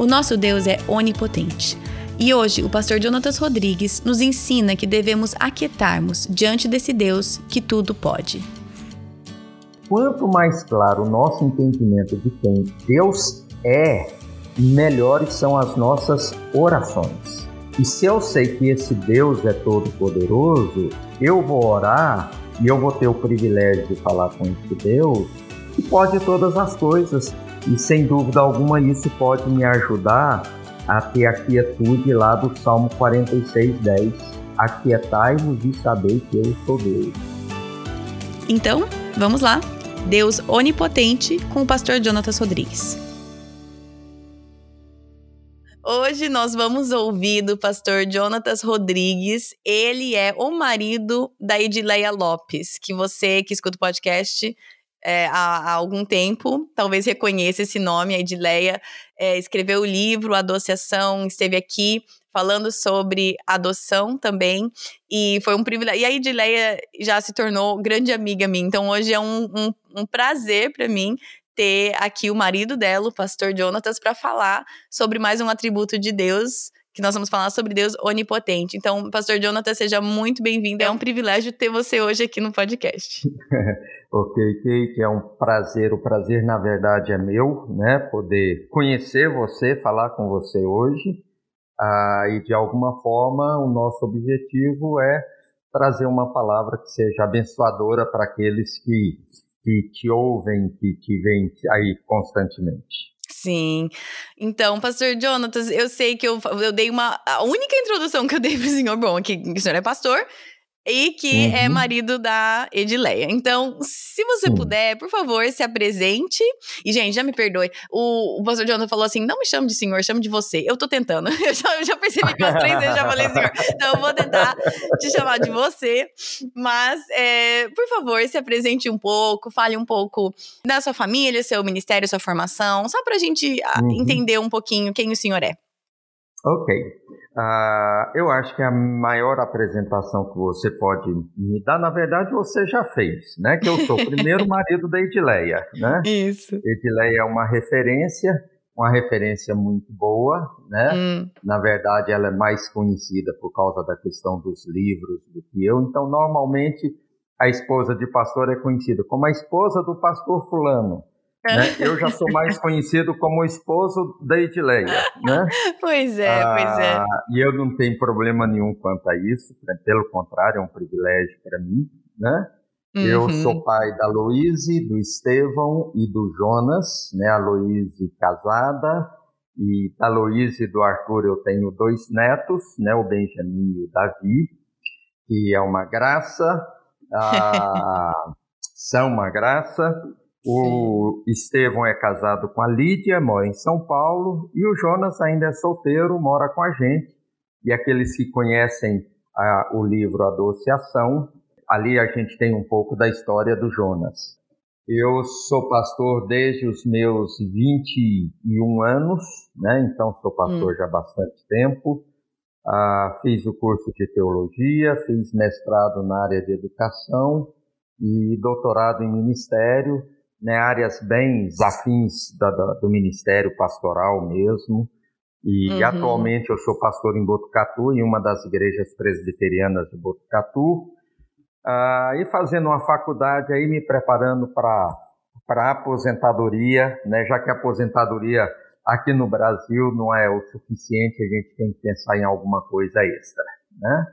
O nosso Deus é onipotente. E hoje o pastor Jonatas Rodrigues nos ensina que devemos aquietarmos diante desse Deus que tudo pode. Quanto mais claro o nosso entendimento de quem Deus é, melhores são as nossas orações. E se eu sei que esse Deus é todo-poderoso, eu vou orar e eu vou ter o privilégio de falar com esse Deus que pode todas as coisas e sem dúvida alguma isso pode me ajudar a ter a quietude lá do Salmo 46, 10. Aquietai-vos e sabei que eu sou Deus. Então, vamos lá. Deus onipotente com o pastor Jonatas Rodrigues. Hoje nós vamos ouvir do pastor Jonatas Rodrigues. Ele é o marido da Edileia Lopes, que você que escuta o podcast é, há, há, algum tempo, talvez reconheça esse nome, a Edileia é, escreveu o livro Adociação, esteve aqui falando sobre adoção também, e foi um privilégio. E a Edileia já se tornou grande amiga minha, então hoje é um, um, um prazer para mim ter aqui o marido dela, o pastor Jonatas, para falar sobre mais um atributo de Deus que nós vamos falar sobre Deus onipotente. Então, pastor Jonathan, seja muito bem-vindo. É um privilégio ter você hoje aqui no podcast. ok, Kate, é um prazer. O prazer, na verdade, é meu, né? Poder conhecer você, falar com você hoje. Ah, e, de alguma forma, o nosso objetivo é trazer uma palavra que seja abençoadora para aqueles que, que te ouvem, que te veem aí constantemente. Sim. Então, pastor Jonatas, eu sei que eu, eu dei uma. A única introdução que eu dei pro senhor, bom, que o senhor é pastor, e que é uhum. é marido da Edileia. Então, se você uhum. puder, por favor, se apresente. E, gente, já me perdoe. O, o pastor Jonathan falou assim: não me chame de senhor, chame de você. Eu tô tentando. Eu já, eu já percebi que umas três vezes já falei senhor. Então, eu vou tentar te chamar de você. Mas, é, por favor, se apresente um pouco, fale um pouco da sua família, seu ministério, sua formação, só pra gente ah, uhum. entender um pouquinho quem o senhor é. Ok. Uh, eu acho que a maior apresentação que você pode me dar, na verdade, você já fez, né? Que eu sou o primeiro marido da Edileia, né? Isso. Edileia é uma referência, uma referência muito boa, né? Hum. Na verdade, ela é mais conhecida por causa da questão dos livros do que eu. Então, normalmente, a esposa de pastor é conhecida como a esposa do pastor fulano. Né? Eu já sou mais conhecido como esposo da Edileia, né? Pois é, ah, pois é. E eu não tenho problema nenhum quanto a isso, né? pelo contrário, é um privilégio para mim, né? Uhum. Eu sou pai da Luíse, do Estevão e do Jonas, né? A Luíse casada, e da Luíse e do Arthur eu tenho dois netos, né? O Benjamin e o Davi, que é uma graça, ah, são uma graça, o Estevão é casado com a Lídia, mora em São Paulo, e o Jonas ainda é solteiro, mora com a gente. E aqueles que conhecem a, o livro Adociação, ali a gente tem um pouco da história do Jonas. Eu sou pastor desde os meus 21 anos, né? então sou pastor hum. já há bastante tempo. Ah, fiz o curso de teologia, fiz mestrado na área de educação e doutorado em ministério, né, áreas bem afins da, da, do ministério pastoral mesmo. E uhum. atualmente eu sou pastor em Botucatu, em uma das igrejas presbiterianas de Botucatu. Ah, e fazendo uma faculdade aí, me preparando para a aposentadoria, né, já que a aposentadoria aqui no Brasil não é o suficiente, a gente tem que pensar em alguma coisa extra, né?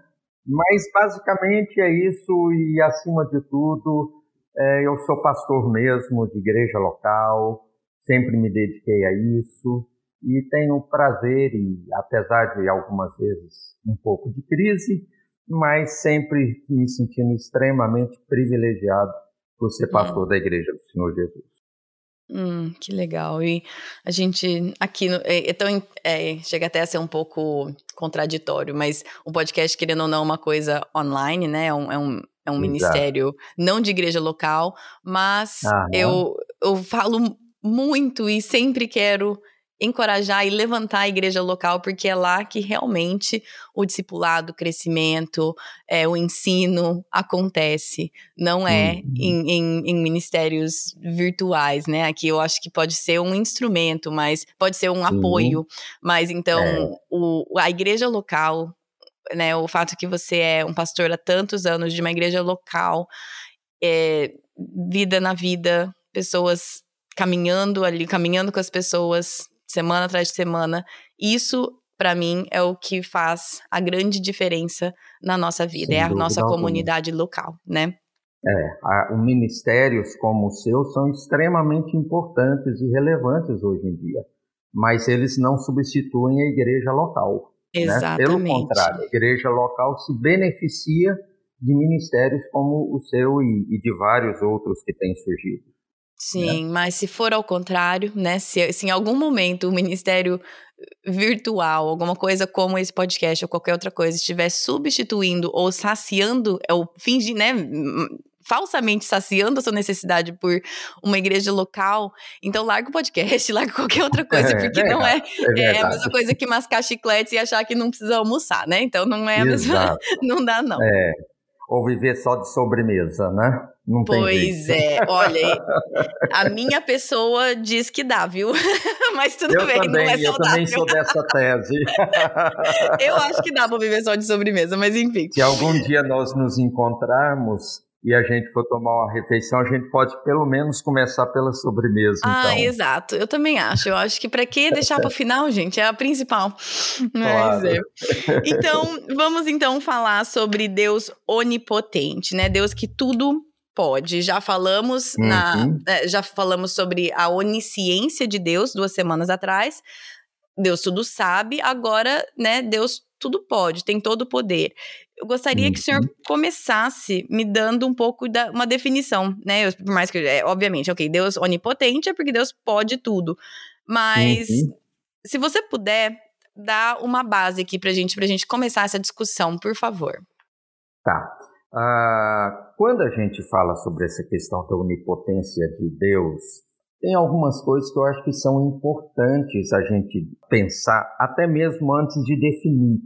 Mas basicamente é isso e acima de tudo, é, eu sou pastor mesmo de igreja local, sempre me dediquei a isso e tenho prazer e apesar de algumas vezes um pouco de crise, mas sempre me sentindo extremamente privilegiado por ser pastor hum. da Igreja do Senhor Jesus. Hum, que legal. E a gente aqui é, é tão, é, chega até a ser um pouco contraditório, mas o podcast, querendo ou não, é uma coisa online, né? É um, é um, é um ministério não de igreja local, mas eu, eu falo muito e sempre quero encorajar e levantar a igreja local, porque é lá que realmente o discipulado, o crescimento, é, o ensino acontece, não é uhum. em, em, em, ministérios virtuais, né? Aqui eu acho que pode ser um instrumento, mas pode ser um apoio, mas então é. o, a igreja local, né? O fato que você é um pastor há tantos anos de uma igreja local, é, vida na vida, pessoas caminhando ali, caminhando com as pessoas, semana atrás de semana. Isso, para mim, é o que faz a grande diferença na nossa vida, Sem é a nossa alguma. comunidade local, né? É, a, ministérios como o seu são extremamente importantes e relevantes hoje em dia, mas eles não substituem a igreja local. Exatamente. Né? Pelo contrário, a igreja local se beneficia de ministérios como o seu e, e de vários outros que têm surgido. Sim, né? mas se for ao contrário, né? Se, se em algum momento o ministério virtual, alguma coisa como esse podcast ou qualquer outra coisa, estiver substituindo ou saciando, é o fingir, né? Falsamente saciando a sua necessidade por uma igreja local, então larga o podcast, larga qualquer outra coisa, é, porque é, não é, é, a mesma coisa que mascar chicletes e achar que não precisa almoçar, né? Então não é a mesma, não dá não. É, ou viver só de sobremesa, né? Não pois é, olha, a minha pessoa diz que dá, viu? Mas tudo eu bem, também, não é saudável. Eu também sou dessa tese. eu acho que dá para viver só de sobremesa, mas enfim. Se algum dia nós nos encontrarmos e a gente for tomar uma refeição, a gente pode pelo menos começar pela sobremesa. Ah, então. exato. Eu também acho. Eu acho que para que deixar para o final, gente? É a principal. Mas claro. é. Então, vamos então falar sobre Deus onipotente, né? Deus que tudo pode. Já falamos uhum. na, é, já falamos sobre a onisciência de Deus duas semanas atrás. Deus tudo sabe, agora, né, Deus tudo pode, tem todo o poder. Eu gostaria que o senhor uhum. começasse me dando um pouco da uma definição, né? Eu, por mais que, é, obviamente, ok, Deus onipotente é porque Deus pode tudo. Mas uhum. se você puder dar uma base aqui pra gente, pra gente começar essa discussão, por favor. Tá. Ah, quando a gente fala sobre essa questão da onipotência de Deus, tem algumas coisas que eu acho que são importantes a gente pensar, até mesmo antes de definir.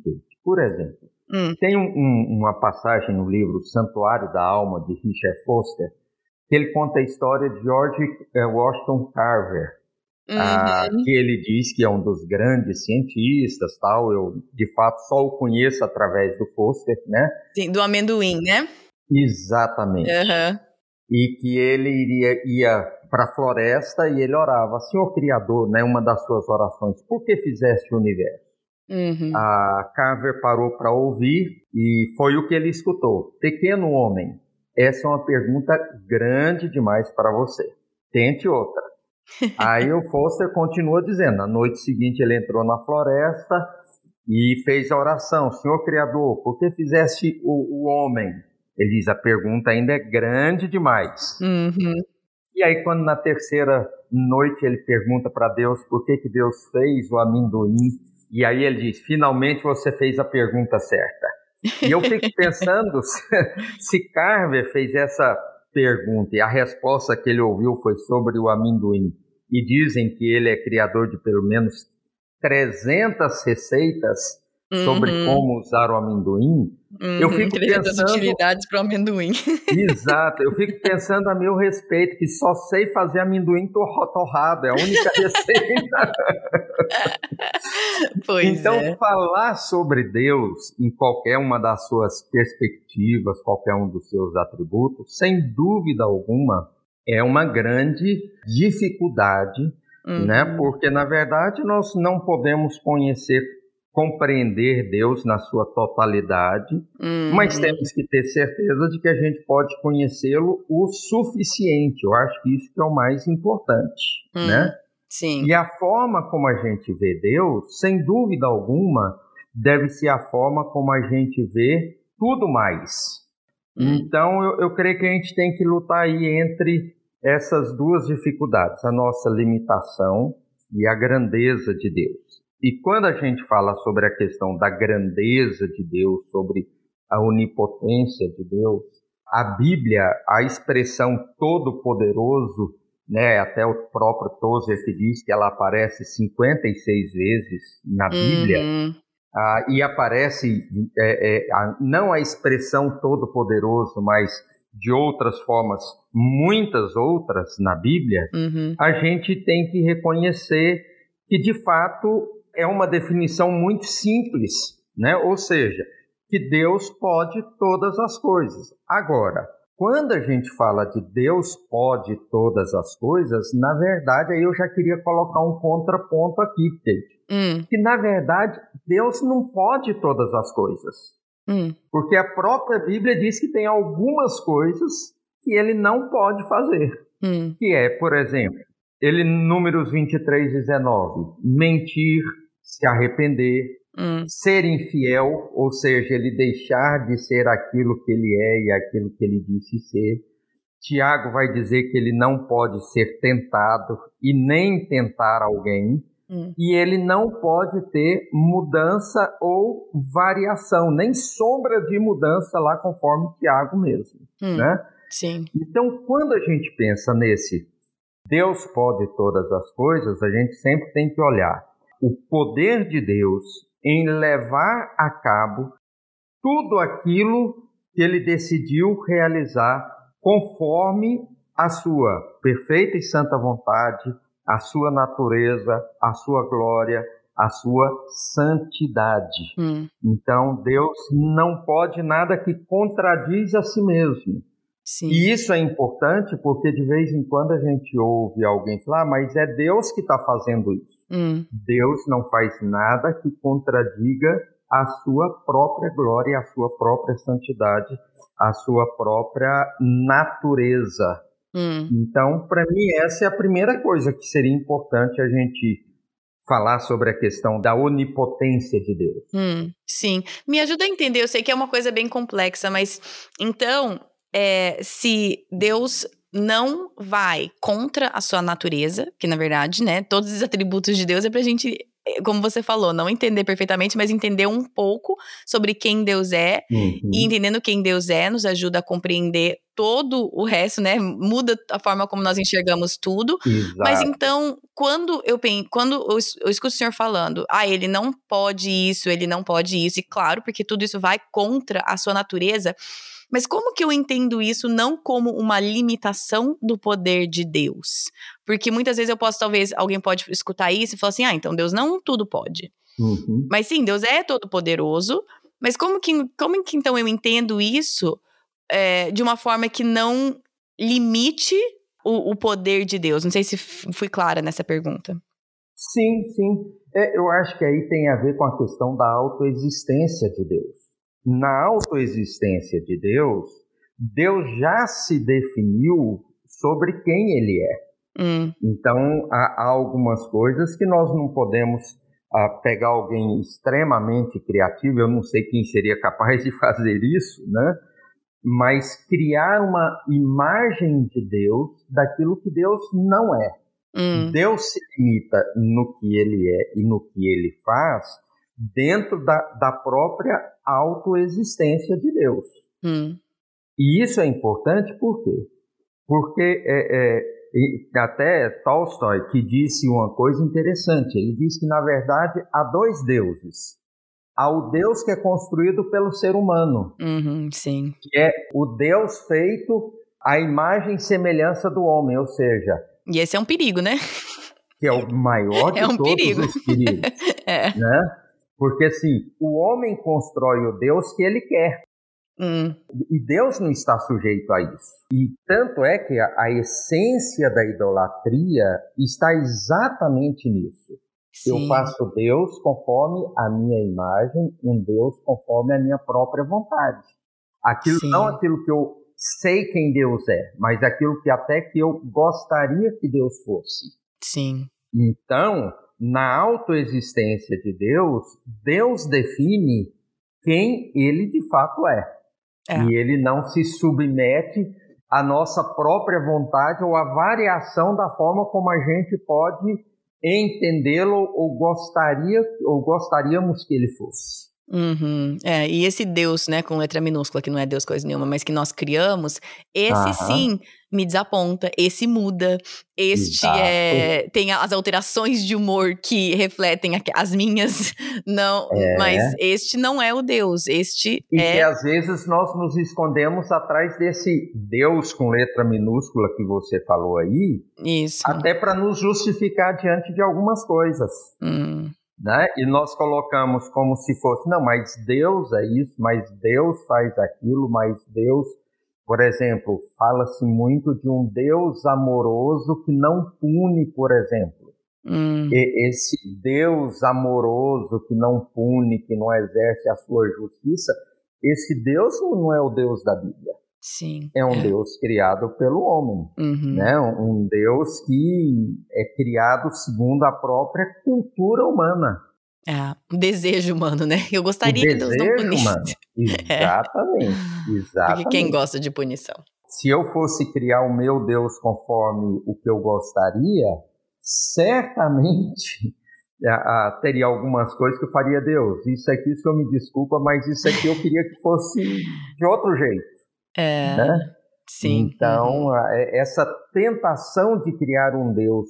Por exemplo, hum. tem um, um, uma passagem no livro Santuário da Alma, de Richard Foster, que ele conta a história de George eh, Washington Carver, ah, uhum. que ele diz que é um dos grandes cientistas, tal. Eu, de fato, só o conheço através do Foster, né? Sim, do amendoim, né? Exatamente. Uhum. E que ele iria ia para a floresta e ele orava, Senhor Criador, né? Uma das suas orações, por que fizeste o universo? Uhum. A Carver parou para ouvir e foi o que ele escutou. Pequeno homem, essa é uma pergunta grande demais para você. Tente outra. Aí o Foster continua dizendo: na noite seguinte ele entrou na floresta e fez a oração: Senhor Criador, por que fizeste o, o homem? Ele diz: a pergunta ainda é grande demais. Uhum. E aí, quando na terceira noite ele pergunta para Deus por que, que Deus fez o amendoim, e aí ele diz: finalmente você fez a pergunta certa. E eu fico pensando se, se Carver fez essa pergunta e a resposta que ele ouviu foi sobre o amendoim e dizem que ele é criador de pelo menos 300 receitas, uhum. sobre como usar o amendoim, uhum, eu fico pensando utilidades para o amendoim. Exato, eu fico pensando a meu respeito que só sei fazer amendoim torrado, é a única receita. pois então, é. falar sobre Deus em qualquer uma das suas perspectivas, qualquer um dos seus atributos, sem dúvida alguma, é uma grande dificuldade, né? uhum. né? Porque na verdade nós não podemos conhecer compreender Deus na sua totalidade, uhum. mas temos que ter certeza de que a gente pode conhecê-lo o suficiente. Eu acho que isso que é o mais importante, uhum. né? Sim. E a forma como a gente vê Deus, sem dúvida alguma, deve ser a forma como a gente vê tudo mais. Uhum. Então, eu, eu creio que a gente tem que lutar aí entre essas duas dificuldades, a nossa limitação e a grandeza de Deus. E quando a gente fala sobre a questão da grandeza de Deus, sobre a onipotência de Deus, a Bíblia, a expressão todo-poderoso, né, até o próprio Tozer que diz que ela aparece 56 vezes na Bíblia, uhum. ah, e aparece é, é, a, não a expressão todo-poderoso, mas de outras formas, muitas outras na Bíblia, uhum. a gente tem que reconhecer que de fato é uma definição muito simples, né? Ou seja, que Deus pode todas as coisas. Agora, quando a gente fala de Deus pode todas as coisas, na verdade, aí eu já queria colocar um contraponto aqui, Kate. Hum. Que na verdade, Deus não pode todas as coisas. Hum. Porque a própria Bíblia diz que tem algumas coisas que ele não pode fazer. Hum. Que é, por exemplo, ele, números 23 e 19, mentir, se arrepender, hum. ser infiel, ou seja, ele deixar de ser aquilo que ele é e aquilo que ele disse ser. Tiago vai dizer que ele não pode ser tentado e nem tentar alguém. Hum. E ele não pode ter mudança ou variação, nem sombra de mudança lá conforme Tiago mesmo, hum. né? Sim. Então, quando a gente pensa nesse Deus pode todas as coisas, a gente sempre tem que olhar o poder de Deus em levar a cabo tudo aquilo que ele decidiu realizar conforme a sua perfeita e santa vontade, a sua natureza, a sua glória, a sua santidade. Hum. Então, Deus não pode nada que contradiz a si mesmo. Sim. E isso é importante porque de vez em quando a gente ouve alguém falar, ah, mas é Deus que está fazendo isso. Hum. Deus não faz nada que contradiga a sua própria glória, a sua própria santidade, a sua própria natureza. Hum. Então, para mim, essa é a primeira coisa que seria importante a gente falar sobre a questão da onipotência de Deus. Hum, sim. Me ajuda a entender, eu sei que é uma coisa bem complexa, mas então é, se Deus não vai contra a sua natureza, que na verdade, né, todos os atributos de Deus é pra gente, é, como você falou, não entender perfeitamente, mas entender um pouco sobre quem Deus é, uhum. e entendendo quem Deus é, nos ajuda a compreender todo o resto, né? Muda a forma como nós enxergamos tudo. Exato. Mas então, quando eu penso, quando eu, eu escuto o senhor falando, ah, ele não pode isso, ele não pode isso, e claro, porque tudo isso vai contra a sua natureza. Mas como que eu entendo isso não como uma limitação do poder de Deus? Porque muitas vezes eu posso, talvez, alguém pode escutar isso e falar assim: ah, então Deus não tudo pode. Uhum. Mas sim, Deus é todo poderoso. Mas como que, como que então eu entendo isso é, de uma forma que não limite o, o, poder de Deus? Não sei se fui clara nessa pergunta. Sim, sim. É, eu acho que aí tem a ver com a questão da autoexistência de Deus na autoexistência de Deus, Deus já se definiu sobre quem ele é. Hum. Então, há, há, algumas coisas que nós não podemos uh, pegar alguém extremamente criativo, eu não sei quem seria capaz de fazer isso, né? Mas criar uma imagem de Deus daquilo que Deus não é. Hum. Deus se limita no que ele é e no que ele faz dentro da, da própria autoexistência de Deus. Hum. E isso é importante por quê? Porque é, é, até Tolstói que disse uma coisa interessante. Ele disse que, na verdade, há dois deuses. ao Deus que é construído pelo ser humano. Uhum, sim. Que é o Deus feito à imagem e semelhança do homem, ou seja. E esse é um perigo, né? Que é o maior de é um todos perigo. os perigos. é. Né? Porque assim, o homem constrói o Deus que ele quer. Hum. E Deus não está sujeito a isso. E tanto é que a, a essência da idolatria está exatamente nisso. Sim. Eu faço Deus conforme a minha imagem, um Deus conforme a minha própria vontade. Aquilo Sim. não aquilo que eu sei quem Deus é, mas aquilo que até que eu gostaria que Deus fosse. Sim. Então, na autoexistência de Deus, Deus define quem ele de fato é. é. E ele não se submete à nossa própria vontade ou à variação da forma como a gente pode entendê-lo ou gostaria ou gostaríamos que ele fosse. Uhum. É, e esse Deus, né, com letra minúscula, que não é Deus coisa nenhuma, mas que nós criamos, esse sim me desaponta, esse muda, este é, tem as alterações de humor que refletem as minhas, não, é. mas este não é o Deus, este e é... que às vezes nós nos escondemos atrás desse Deus com letra minúscula que você falou aí, Isso. até para nos justificar diante de algumas coisas. Hum. Né? E nós colocamos como se fosse, não, mas Deus é isso, mas Deus faz aquilo, mas Deus, por exemplo, fala-se muito de um Deus amoroso que não pune, por exemplo. Hum. E esse Deus amoroso que não pune, que não exerce a sua justiça, esse Deus não é o Deus da Bíblia. Sim. É um é. Deus criado pelo homem, uhum. né? Um Deus que é criado segundo a própria cultura humana. É, o desejo humano, né? Eu gostaria que Deus não punisse. Humano. Exatamente, é. exatamente. Porque quem gosta de punição? Se eu fosse criar o meu Deus conforme o que eu gostaria, certamente teria algumas coisas que eu faria, Deus, isso aqui o senhor me desculpa, mas isso aqui eu queria que fosse de outro jeito. É, né? Sim. Então, uhum. essa tentação de criar um Deus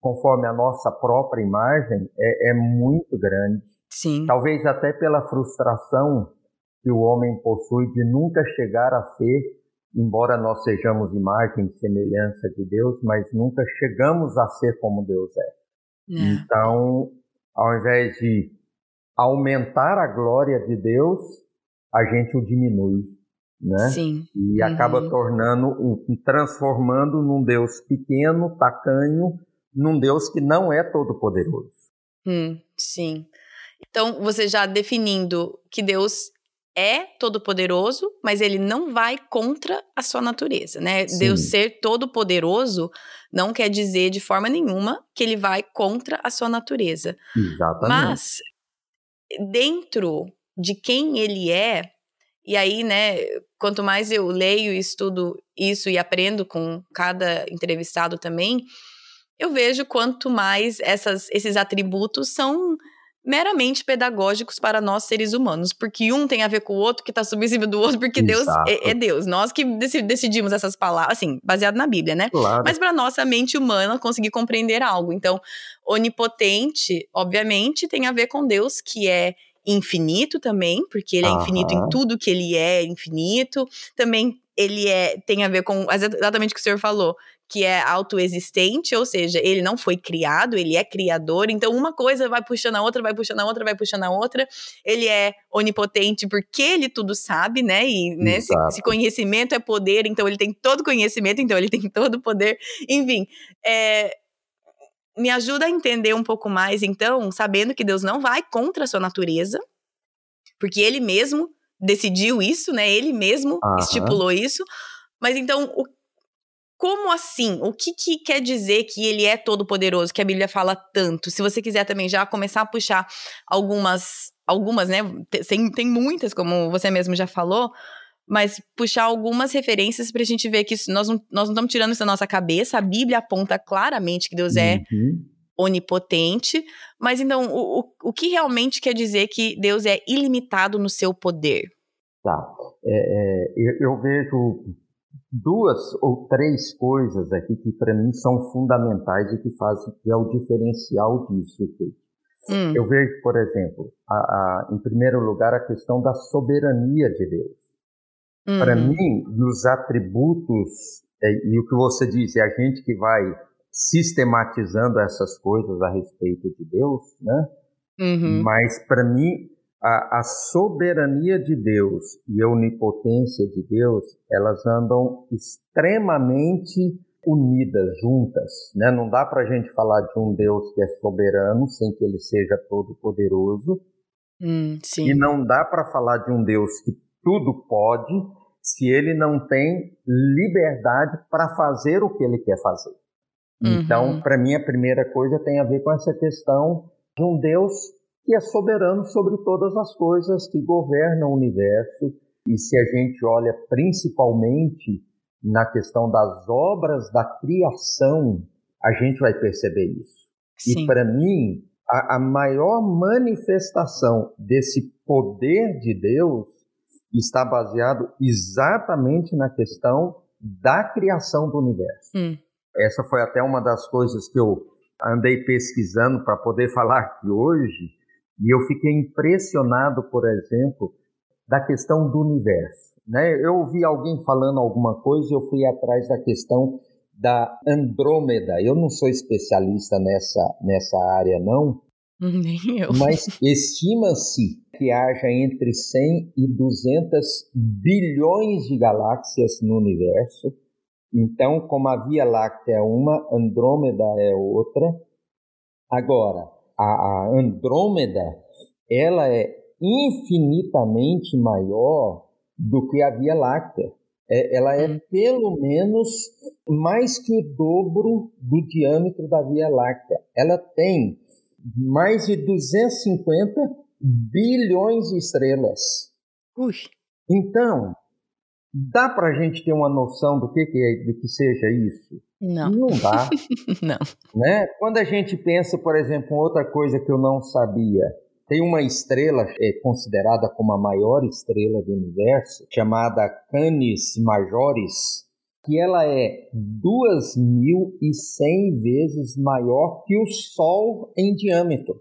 conforme a nossa própria imagem é, é muito grande. Sim. Talvez até pela frustração que o homem possui de nunca chegar a ser, embora nós sejamos imagem e semelhança de Deus, mas nunca chegamos a ser como Deus é. é. Então, ao invés de aumentar a glória de Deus, a gente o diminui né? Sim. E uhum. acaba tornando, um, transformando num Deus pequeno, tacanho, num Deus que não é todo poderoso. Hum, sim. Então, você já definindo que Deus é todo poderoso, mas ele não vai contra a sua natureza, né? Sim. Deus ser todo poderoso não quer dizer de forma nenhuma que ele vai contra a sua natureza. Exatamente. Mas dentro de quem ele é, e aí, né, quanto mais eu leio e estudo isso e aprendo com cada entrevistado também, eu vejo quanto mais essas, esses atributos são meramente pedagógicos para nós seres humanos, porque um tem a ver com o outro que está submissível do outro, porque Exato. Deus é, é, Deus. Nós que decidimos essas palavras, assim, baseado na Bíblia, né? Claro. Mas para nossa mente humana conseguir compreender algo. Então, onipotente, obviamente, tem a ver com Deus que é infinito também, porque ele é infinito em tudo que ele é infinito. Também ele é tem a ver com exatamente o que o senhor falou, que é autoexistente, ou seja, ele não foi criado, ele é criador. Então uma coisa vai puxando a outra, vai puxando a outra, vai puxando a outra. Ele é onipotente porque ele tudo sabe, né? E né, esse, esse, conhecimento é poder, então ele tem todo conhecimento, então ele tem todo poder. Enfim, é, me ajuda a entender um pouco mais, então, sabendo que Deus não vai contra a sua natureza, porque ele mesmo decidiu isso, né? Ele mesmo uhum. estipulou isso. Mas então, o, como assim? O que, que quer dizer que ele é todo poderoso, que a Bíblia fala tanto? Se você quiser também já começar a puxar algumas, algumas, né? Tem, tem muitas, como você mesmo já falou, mas puxar algumas referências para a gente ver que isso, nós, não, nós não estamos tirando isso da nossa cabeça. A Bíblia aponta claramente que Deus é uhum. onipotente, mas então o, o, o, que realmente quer dizer que Deus é ilimitado no seu poder? Tá. É, é, eu, eu, vejo duas ou três coisas aqui que para mim são fundamentais e que fazem que é o diferencial disso. hum. eu vejo, por exemplo, a, a, em primeiro lugar, a questão da soberania de Deus. Uhum. Para mim, nos atributos, é, e o que você diz, é a gente que vai sistematizando essas coisas a respeito de Deus, né? Uhum. Mas para mim, a, a, soberania de Deus e a onipotência de Deus, elas andam extremamente unidas, juntas. Né? Não dá para a gente falar de um Deus que é soberano sem que ele seja todo-poderoso. Hum, e não dá para falar de um Deus que tudo pode se ele não tem liberdade para fazer o que ele quer fazer. Uhum. Então, para mim, a primeira coisa tem a ver com essa questão de um Deus que é soberano sobre todas as coisas, que governa o universo. E se a gente olha principalmente na questão das obras da criação, a gente vai perceber isso. Sim. E para mim, a, a maior manifestação desse poder de Deus está baseado exatamente na questão da criação do universo. Hum. Essa foi até uma das coisas que eu andei pesquisando para poder falar aqui hoje, e eu fiquei impressionado, por exemplo, da questão do universo. Né? Eu ouvi alguém falando alguma coisa e eu fui atrás da questão da Andrômeda. Eu não sou especialista nessa, nessa área, não. Nem eu. Mas estima-se que haja entre 100 e 200 bilhões de galáxias no universo. Então, como a Via Láctea é uma, Andrômeda é outra. Agora, a, a Andrômeda, ela é infinitamente maior do que a Via Láctea. É, ela é hum. pelo menos mais que o dobro do diâmetro da Via Láctea. Ela tem mais de 250 bilhões de estrelas. Ui. Então, dá para a gente ter uma noção do que, que, é, do que seja isso? Não. Não dá. não. Né? Quando a gente pensa, por exemplo, outra coisa que eu não sabia, tem uma estrela é, considerada como a maior estrela do universo, chamada Canis Majoris, que ela é 2.100 vezes maior que o Sol em diâmetro.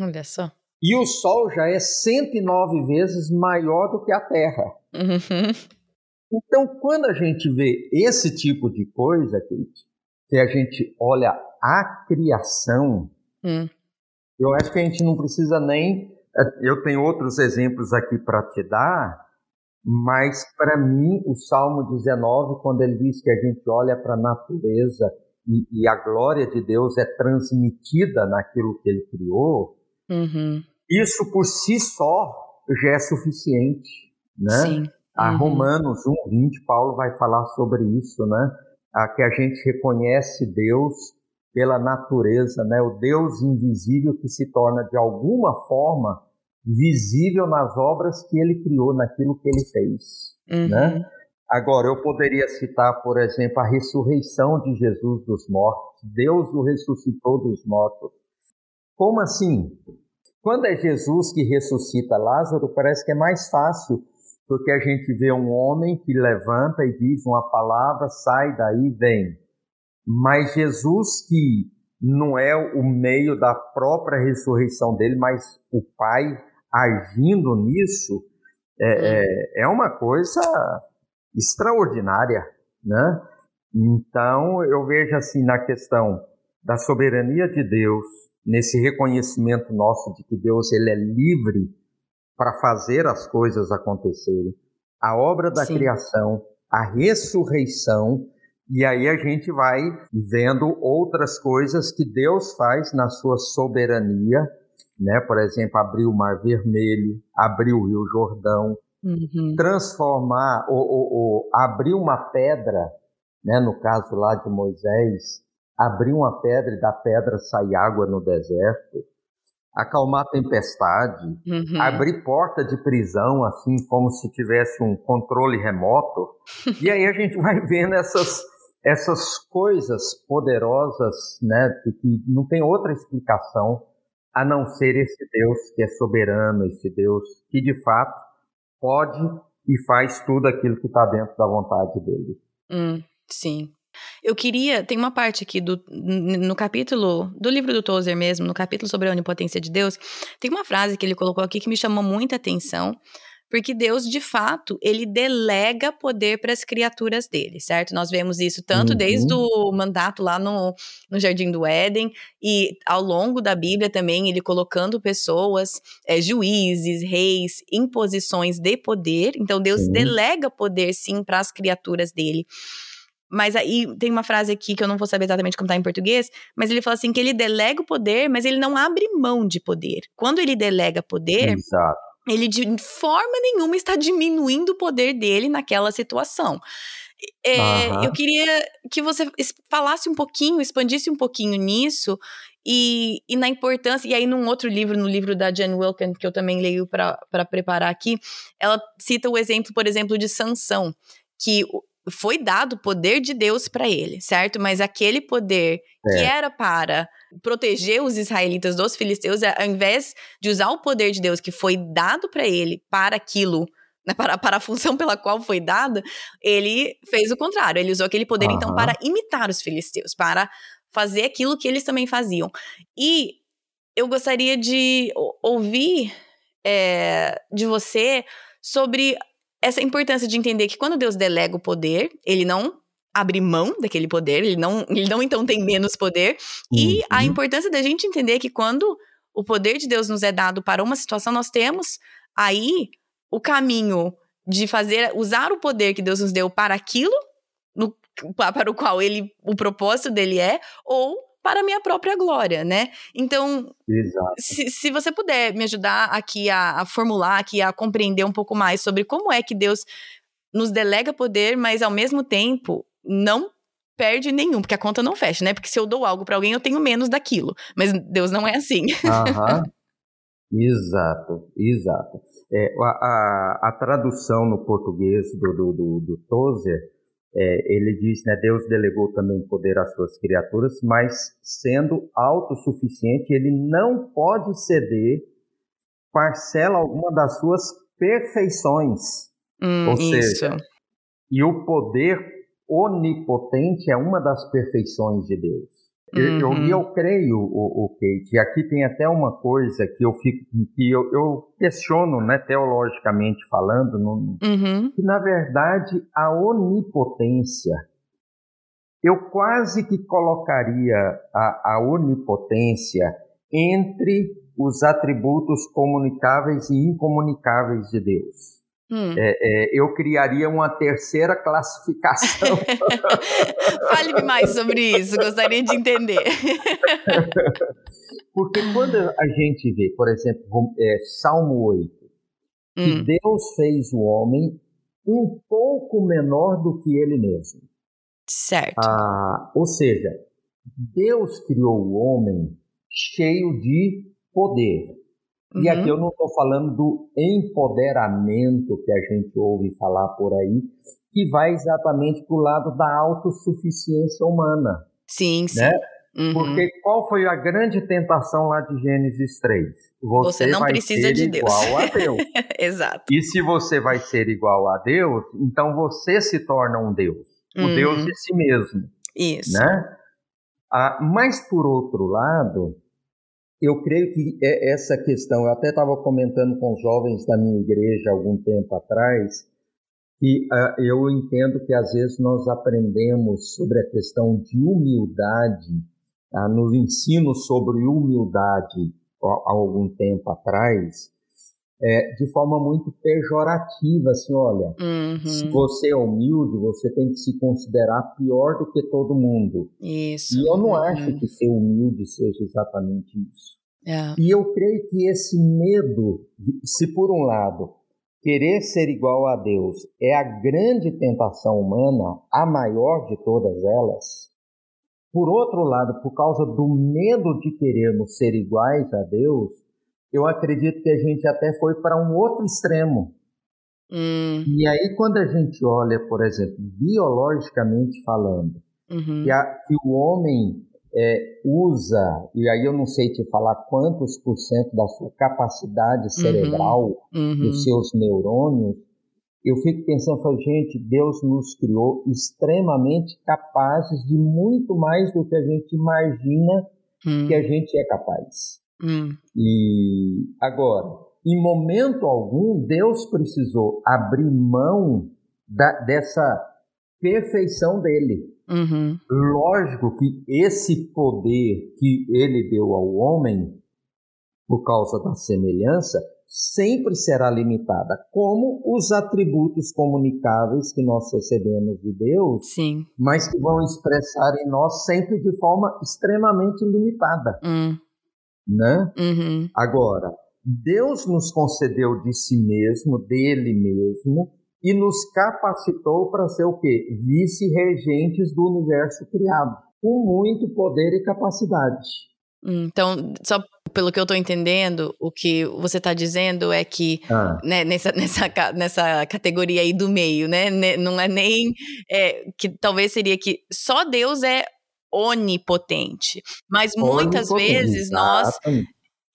Olha só. E o Sol já é 109 vezes maior do que a Terra. Uhum. Então, quando a gente vê esse tipo de coisa, Kate, que a gente olha a criação, hum. Eu acho que a gente não precisa nem. É, eu tenho outros exemplos aqui para te dar, mas para mim, o Salmo 19, quando ele diz que a gente olha para a natureza e, e, a glória de Deus é transmitida naquilo que ele criou, uhum. isso por si só já é suficiente. Né? Sim. A uhum. Romanos 1, 20, Paulo vai falar sobre isso, né? A que a gente reconhece Deus pela natureza, né? O Deus invisível que se torna de alguma forma visível nas obras que ele criou, naquilo que ele fez, uhum. né? Agora, eu poderia citar, por exemplo, a ressurreição de Jesus dos mortos. Deus o ressuscitou dos mortos. Como assim? Quando é Jesus que ressuscita Lázaro, parece que é mais fácil, porque a gente vê um homem que levanta e diz uma palavra, sai daí, vem. Mas Jesus, que não é o meio da própria ressurreição dele, mas o Pai agindo nisso, é, é, é uma coisa extraordinária, né? Então, eu vejo assim na questão da soberania de Deus, nesse reconhecimento nosso de que Deus ele é livre para fazer as coisas acontecerem, a obra da Sim. criação, a ressurreição, e aí a gente vai vendo outras coisas que Deus faz na sua soberania, né? Por exemplo, abrir o Mar Vermelho, abrir o Rio Jordão, uhum. transformar ou, ou, ou, abrir uma pedra, né? No caso lá de Moisés, abrir uma pedra e da pedra sair água no deserto, acalmar a tempestade, uhum. abrir porta de prisão, assim como se tivesse um controle remoto. e aí a gente vai vendo essas essas coisas poderosas, né, que não tem outra explicação a não ser esse Deus que é soberano, esse Deus que de fato pode e faz tudo aquilo que está dentro da vontade dele. Hum, sim. Eu queria, tem uma parte aqui do, no capítulo do livro do Tozer mesmo, no capítulo sobre a onipotência de Deus, tem uma frase que ele colocou aqui que me chamou muita atenção, porque Deus, de fato, ele delega poder para as criaturas dele, certo? Nós vemos isso tanto uhum. desde o mandato lá no, no Jardim do Éden e ao longo da Bíblia também, ele colocando pessoas, é, juízes, reis, em posições de poder. Então, Deus sim. delega poder, sim, para as criaturas dele. Mas aí tem uma frase aqui que eu não vou saber exatamente como está em português, mas ele fala assim que ele delega o poder, mas ele não abre mão de poder. Quando ele delega poder, Exato ele de forma nenhuma está diminuindo o poder dele naquela situação. É, uhum. Eu queria que você falasse um pouquinho, expandisse um pouquinho nisso e, e, na importância. E aí, num outro livro, no livro da Jen Wilkin, que eu também leio para preparar aqui, ela cita o exemplo, por exemplo, de Sansão, que foi dado o poder de Deus para ele, certo? Mas aquele poder é. que era para proteger os israelitas dos filisteus, ao invés de usar o poder de Deus que foi dado para ele para aquilo, né, para, para a função pela qual foi dada, ele fez o contrário. Ele usou aquele poder, uhum. então, para imitar os filisteus, para fazer aquilo que eles também faziam. E eu gostaria de ouvir é, de você sobre essa importância de entender que quando Deus delega o poder, ele não abre mão daquele poder, ele não, ele não então tem menos poder. Uhum. E a uhum. importância da gente entender que quando o poder de Deus nos é dado para uma situação, nós temos aí o caminho de fazer, usar o poder que Deus nos deu para aquilo, no, para o qual ele, o propósito dele é, ou para a minha própria glória, né? Então, se, se, você puder me ajudar aqui a, a, formular, aqui a compreender um pouco mais sobre como é que Deus nos delega poder, mas ao mesmo tempo não perde nenhum, porque a conta não fecha, né? Porque se eu dou algo para alguém, eu tenho menos daquilo. Mas Deus não é assim. Aham. exato, exato. É, a, a, a, tradução no português do, do, do, do Tozer é, ele diz, né, Deus delegou também poder às suas criaturas, mas sendo autossuficiente, ele não pode ceder parcela alguma das suas perfeições. Hum, Ou seja, isso. e o poder onipotente é uma das perfeições de Deus. Uhum. Eu, eu, eu creio, o, o Kate, aqui tem até uma coisa que eu fico, que eu, eu questiono, né, teologicamente falando, no, uhum. que na verdade a onipotência, eu quase que colocaria a, a onipotência entre os atributos comunicáveis e incomunicáveis de Deus. Hum. É, é, eu criaria uma terceira classificação. Fale-me mais sobre isso, gostaria de entender. Porque quando a gente vê, por exemplo, é, Salmo 8, que hum. Deus fez o homem um pouco menor do que ele mesmo. Certo. Ah, ou seja, Deus criou o homem cheio de poder. E aqui uhum. eu não estou falando do empoderamento que a gente ouve falar por aí, que vai exatamente para o lado da autossuficiência humana. Sim, sim. Né? Uhum. Porque qual foi a grande tentação lá de Gênesis 3? Você, você não precisa de Deus. igual a Deus. Exato. E se você vai ser igual a Deus, então você se torna um Deus. O uhum. Deus de si mesmo. Isso. Né? Ah, mas, por outro lado, eu creio que é essa questão, eu até estava comentando com os jovens da minha igreja algum tempo atrás, que uh, eu entendo que às vezes nós aprendemos sobre a questão de humildade, uh, no ensino sobre humildade há algum tempo atrás, é, de forma muito pejorativa, assim, olha, uhum. se você é humilde, você tem que se considerar pior do que todo mundo. Isso. E eu não uhum. acho que ser humilde seja exatamente isso. É. E eu creio que esse medo, se por um lado querer ser igual a Deus é a grande tentação humana, a maior de todas elas, por outro lado, por causa do medo de querermos ser iguais a Deus, eu acredito que a gente até foi para um outro extremo. Hum. E aí, quando a gente olha, por exemplo, biologicamente falando, uhum. que, a, que, o homem é, usa, e aí eu não sei te falar quantos por cento da sua capacidade uhum. cerebral, uhum. dos seus neurônios, eu fico pensando, falo, gente, Deus nos criou extremamente capazes de muito mais do que a gente imagina hum. que a gente é capaz. Hum. E agora, em momento algum, Deus precisou abrir mão da, dessa perfeição dele. Uhum. Lógico que esse poder que ele deu ao homem, por causa da semelhança, sempre será limitada, como os atributos comunicáveis que nós recebemos de Deus, Sim. mas que vão expressar em nós sempre de forma extremamente limitada. Hum. Né? Uhum. Agora, Deus nos concedeu de si mesmo, dele mesmo, e nos capacitou para ser o quê? Vice-regentes do universo criado, com muito poder e capacidade. Então, só pelo que eu estou entendendo, o que você está dizendo é que ah. né, nessa, nessa, nessa categoria aí do meio, né? Não é nem é, que talvez seria que só Deus é onipotente, mas muitas vezes nós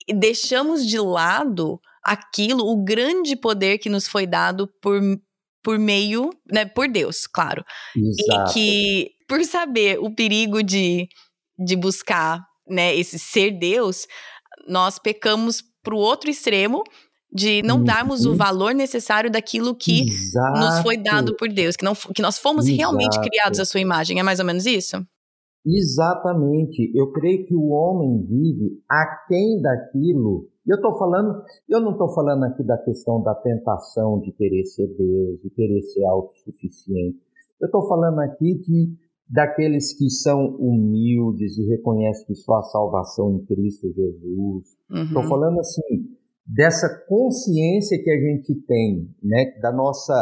deixamos de lado aquilo, o grande poder que nos foi dado por, por meio, né, por Deus, claro. Exato. E que por saber o perigo de, de buscar né, esse ser Deus, nós pecamos para o outro extremo de não uhum. darmos o valor necessário daquilo que Exato. nos foi dado por Deus, que, não, que nós fomos Exato. realmente criados à sua imagem. É mais ou menos isso? Exatamente. Eu creio que o homem vive aquém daquilo. Eu estou falando, eu não estou falando aqui da questão da tentação de querer ser Deus, de querer ser autossuficiente. Eu estou falando aqui de daqueles que são humildes e reconhecem que só a salvação em Cristo Jesus. Estou uhum. falando assim dessa consciência que a gente tem, né, da nossa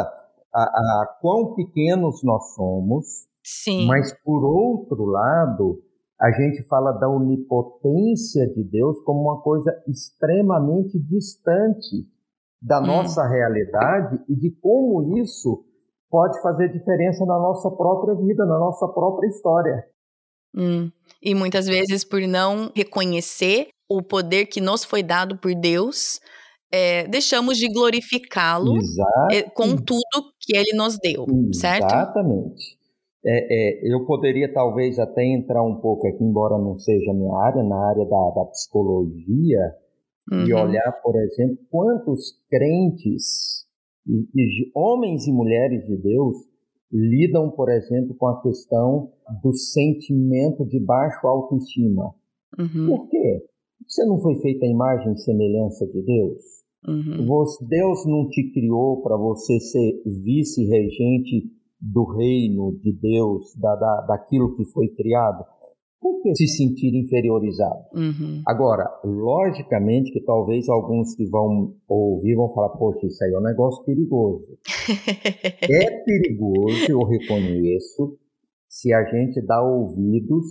a, a quão pequenos nós somos. Sim. Mas por outro lado, a gente fala da onipotência de Deus como uma coisa extremamente distante da hum. nossa realidade e de como isso pode fazer diferença na nossa própria vida, na nossa própria história. Hum. E muitas vezes, por não reconhecer o poder que nos foi dado por Deus, é, deixamos de glorificá-lo é, com tudo que ele nos deu, certo? Exatamente. É, é, eu poderia talvez até entrar um pouco aqui, embora não seja minha área, na área da, da psicologia, uhum. e olhar, por exemplo, quantos crentes e, e homens e mulheres de Deus lidam, por exemplo, com a questão do sentimento de baixa autoestima. Uhum. Por quê? Você não foi feita a imagem e semelhança de Deus? Uhum. Deus não te criou para você ser vice-regente do reino de Deus, da, da, daquilo que foi criado? por que se sentir inferiorizado? Uhum. Agora, logicamente que talvez alguns que vão ouvir vão falar, poxa, isso aí é um negócio perigoso. é perigoso, eu reconheço, se a gente dá ouvidos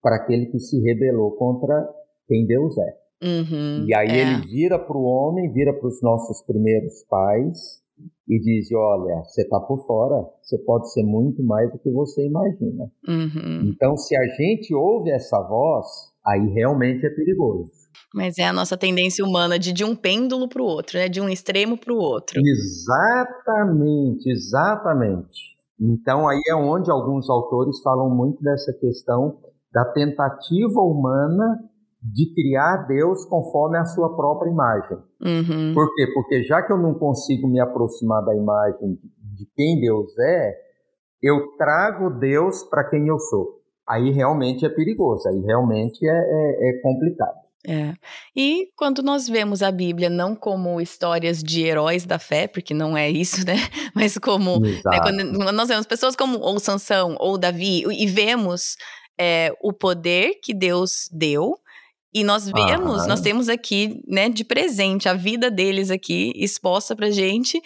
para aquele que se rebelou contra quem Deus é. Uhum, e aí é. ele vira para o homem, vira para os nossos primeiros pais, e diz: olha, você está por fora, você pode ser muito mais do que você imagina. Uhum. Então, se a gente ouve essa voz, aí realmente é perigoso. Mas é a nossa tendência humana de de um pêndulo para o outro, né? De um extremo para o outro. Exatamente, exatamente. Então aí é onde alguns autores falam muito dessa questão da tentativa humana de criar Deus conforme a sua própria imagem. Uhum. Por quê? Porque já que eu não consigo me aproximar da imagem de quem Deus é, eu trago Deus para quem eu sou. Aí realmente é perigoso, aí realmente é, é, é complicado. É. E quando nós vemos a Bíblia não como histórias de heróis da fé, porque não é isso, né? Mas como né, quando nós vemos pessoas como ou Sansão ou Davi e vemos é, o poder que Deus deu e nós vemos, nós temos aqui, né, de presente a vida deles aqui exposta pra gente,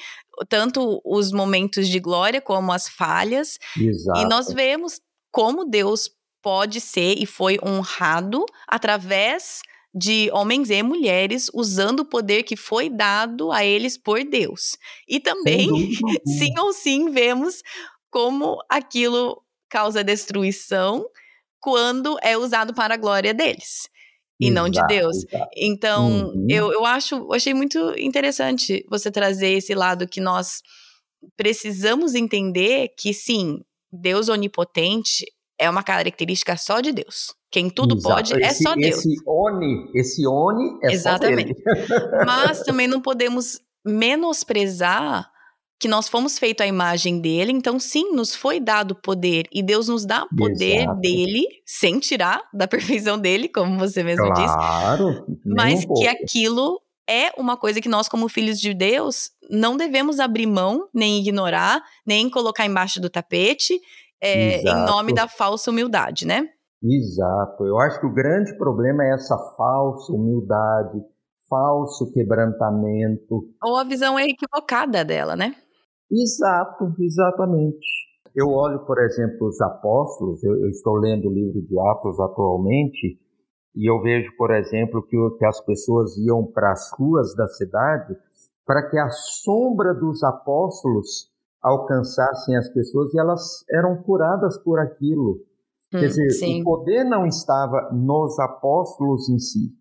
tanto os momentos de glória como as falhas. Exato. E nós vemos como Deus pode ser e foi honrado através de homens e mulheres usando o poder que foi dado a eles por Deus. E também, sim ou sim, vemos como aquilo causa destruição quando é usado para a glória deles e não de Deus. Exato. Então, uhum. eu, eu acho, eu achei muito interessante você trazer esse lado que nós precisamos entender que sim, Deus onipotente é uma característica só de Deus. Quem tudo Exato. pode é esse, só Deus. Esse oni, esse oni é Exatamente. só dele. Mas também não podemos menosprezar que nós fomos feitos à imagem dele, então sim, nos foi dado poder e Deus nos dá poder Exato. dele, sem tirar da perfeição dele, como você mesmo claro, disse. Mas um que aquilo é uma coisa que nós, como filhos de Deus, não devemos abrir mão, nem ignorar, nem colocar embaixo do tapete, é, em nome da falsa humildade, né? Exato. Eu acho que o grande problema é essa falsa humildade, falso quebrantamento. Ou a visão é equivocada dela, né? Exato, exatamente. Eu olho, por exemplo, os apóstolos, eu, eu estou lendo o livro de Atos atualmente, e eu vejo, por exemplo, que, que as pessoas iam para as ruas da cidade para que a sombra dos apóstolos alcançassem as pessoas e elas eram curadas por aquilo. Hum, Quer dizer, sim. o poder não estava nos apóstolos em si.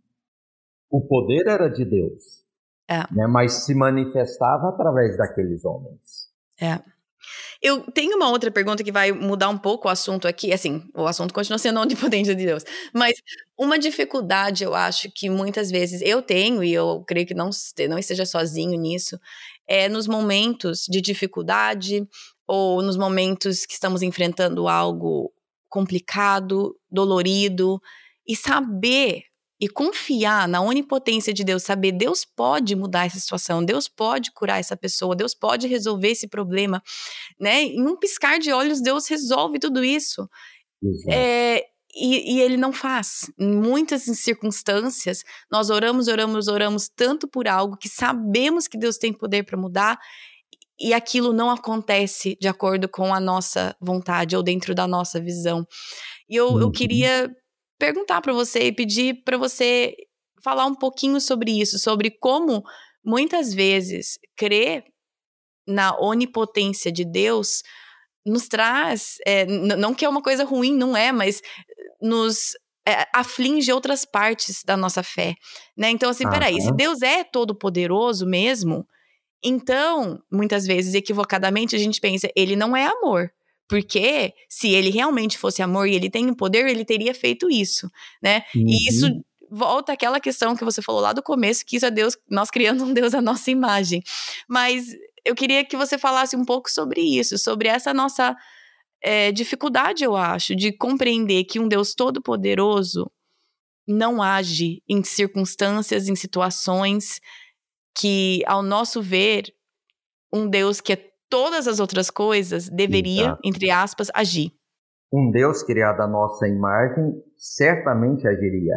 O poder era de Deus. É. Né, mas se manifestava através daqueles homens. É. Eu tenho uma outra pergunta que vai mudar um pouco o assunto aqui. Assim, o assunto continua sendo onipotência de Deus. Mas uma dificuldade, eu acho que muitas vezes eu tenho, e eu creio que não, não esteja sozinho nisso, é nos momentos de dificuldade ou nos momentos que estamos enfrentando algo complicado, dolorido, e saber e confiar na onipotência de Deus, saber Deus pode mudar essa situação, Deus pode curar essa pessoa, Deus pode resolver esse problema, né? Em um piscar de olhos, Deus resolve tudo isso. É, e, e, ele não faz. Em muitas circunstâncias, nós oramos, oramos, oramos tanto por algo que sabemos que Deus tem poder para mudar e aquilo não acontece de acordo com a nossa vontade ou dentro da nossa visão. E eu, eu uhum. queria perguntar para você e pedir para você falar um pouquinho sobre isso, sobre como muitas vezes crer na onipotência de Deus nos traz, é, não que é uma coisa ruim, não é, mas nos é, aflige outras partes da nossa fé, né? Então, assim, peraí, se Deus é todo poderoso mesmo, então, muitas vezes, equivocadamente, a gente pensa, ele não é amor. Porque se ele realmente fosse amor e ele tem o poder, ele teria feito isso, né? Uhum. E isso uhum. volta àquela questão que você falou lá do começo, que isso é Deus, nós criando um Deus à nossa imagem. Mas eu queria que você falasse um pouco sobre isso, sobre essa nossa é, dificuldade, eu acho, de compreender que um Deus todo-poderoso não age em circunstâncias, em situações que, ao nosso ver, um Deus que é todas as outras coisas deveria, Exato. entre aspas, agir. Um Deus criado à nossa imagem certamente agiria.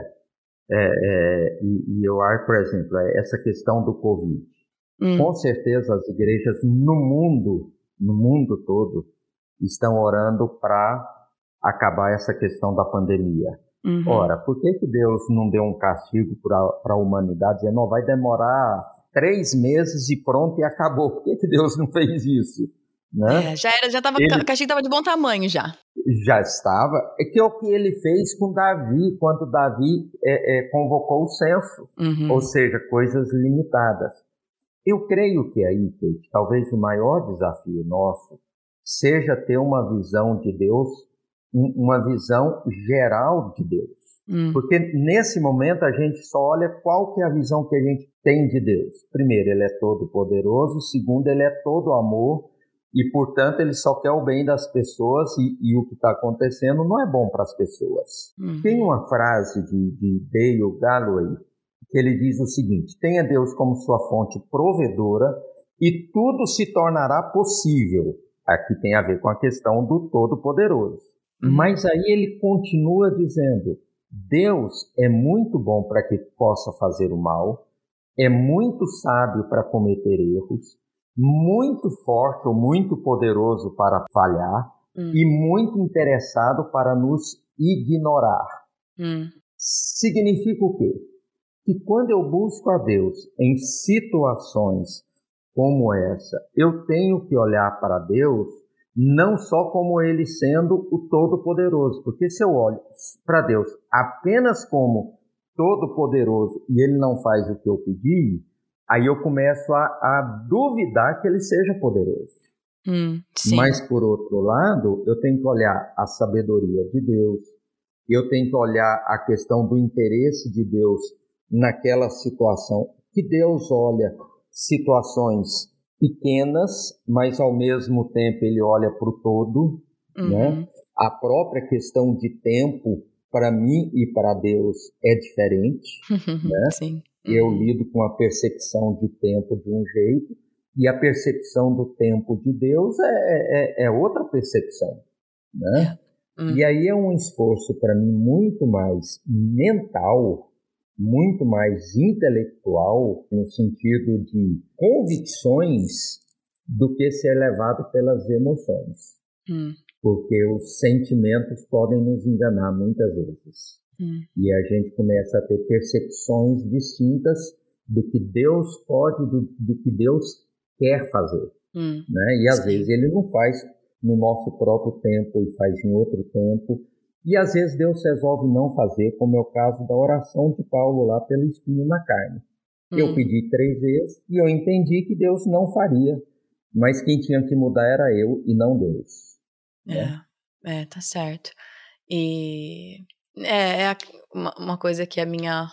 É, é, e, e, eu acho, por exemplo, é essa questão do Covid. Hum. Com certeza as igrejas no mundo, no mundo todo, estão orando para acabar essa questão da pandemia. Uhum. Ora, por que, que Deus não deu um castigo para a humanidade, dizendo, não, vai demorar três meses e pronto e acabou. Por que, que Deus não fez isso? Né? É, já era, já estava, Ele... a caixinha estava de bom tamanho já. Já estava. É que é o que ele fez com Davi, quando Davi é, é, convocou o censo, uhum. ou seja, coisas limitadas. Eu creio que aí, Kate, talvez o maior desafio nosso seja ter uma visão de Deus, uma visão geral de Deus. Hum. Porque nesse momento a gente só olha qual que é a visão que a gente tem de Deus. Primeiro, ele é todo poderoso. Segundo, ele é todo amor. E, portanto, ele só quer o bem das pessoas e, e o que está acontecendo não é bom para as pessoas. Hum. Tem uma frase de, de Dale Galloway que ele diz o seguinte: tenha Deus como sua fonte provedora e tudo se tornará possível. Aqui tem a ver com a questão do Todo-Poderoso. Hum. Mas aí ele continua dizendo: Deus é muito bom para que possa fazer o mal, é muito sábio para cometer erros, muito forte ou muito poderoso para falhar hum. e muito interessado para nos ignorar. Hum. Significa o quê? Que quando eu busco a Deus em situações como essa, eu tenho que olhar para Deus não só como ele sendo o Todo-Poderoso, porque se eu olho para Deus apenas como Todo-Poderoso e ele não faz o que eu pedi, aí eu começo a, a, duvidar que ele seja poderoso. Hum, Mas, por outro lado, eu tenho que olhar a sabedoria de Deus, eu tenho que olhar a questão do interesse de Deus naquela situação, que Deus olha situações pequenas, mas ao mesmo tempo ele olha para o todo, uhum. né? A própria questão de tempo para mim e para Deus é diferente, né? Sim. Eu lido com a percepção de tempo de um jeito e a percepção do tempo de Deus é, é, é outra percepção, né? Uhum. E aí é um esforço para mim muito mais mental muito mais intelectual, no sentido de convicções, do que ser levado pelas emoções. Hum. Porque os sentimentos podem nos enganar muitas vezes. Hum. E a gente começa a ter percepções distintas do que Deus pode, do, do que Deus quer fazer. Hum. Né? E às Sim. vezes ele não faz no nosso próprio tempo e faz em outro tempo. E às vezes Deus resolve não fazer, como é o caso da oração de Paulo lá pelo espinho na carne. Hum. Eu pedi três vezes e eu entendi que Deus não faria, mas quem tinha que mudar era eu e não Deus. Né? É, é tá certo. E é, é uma coisa que a minha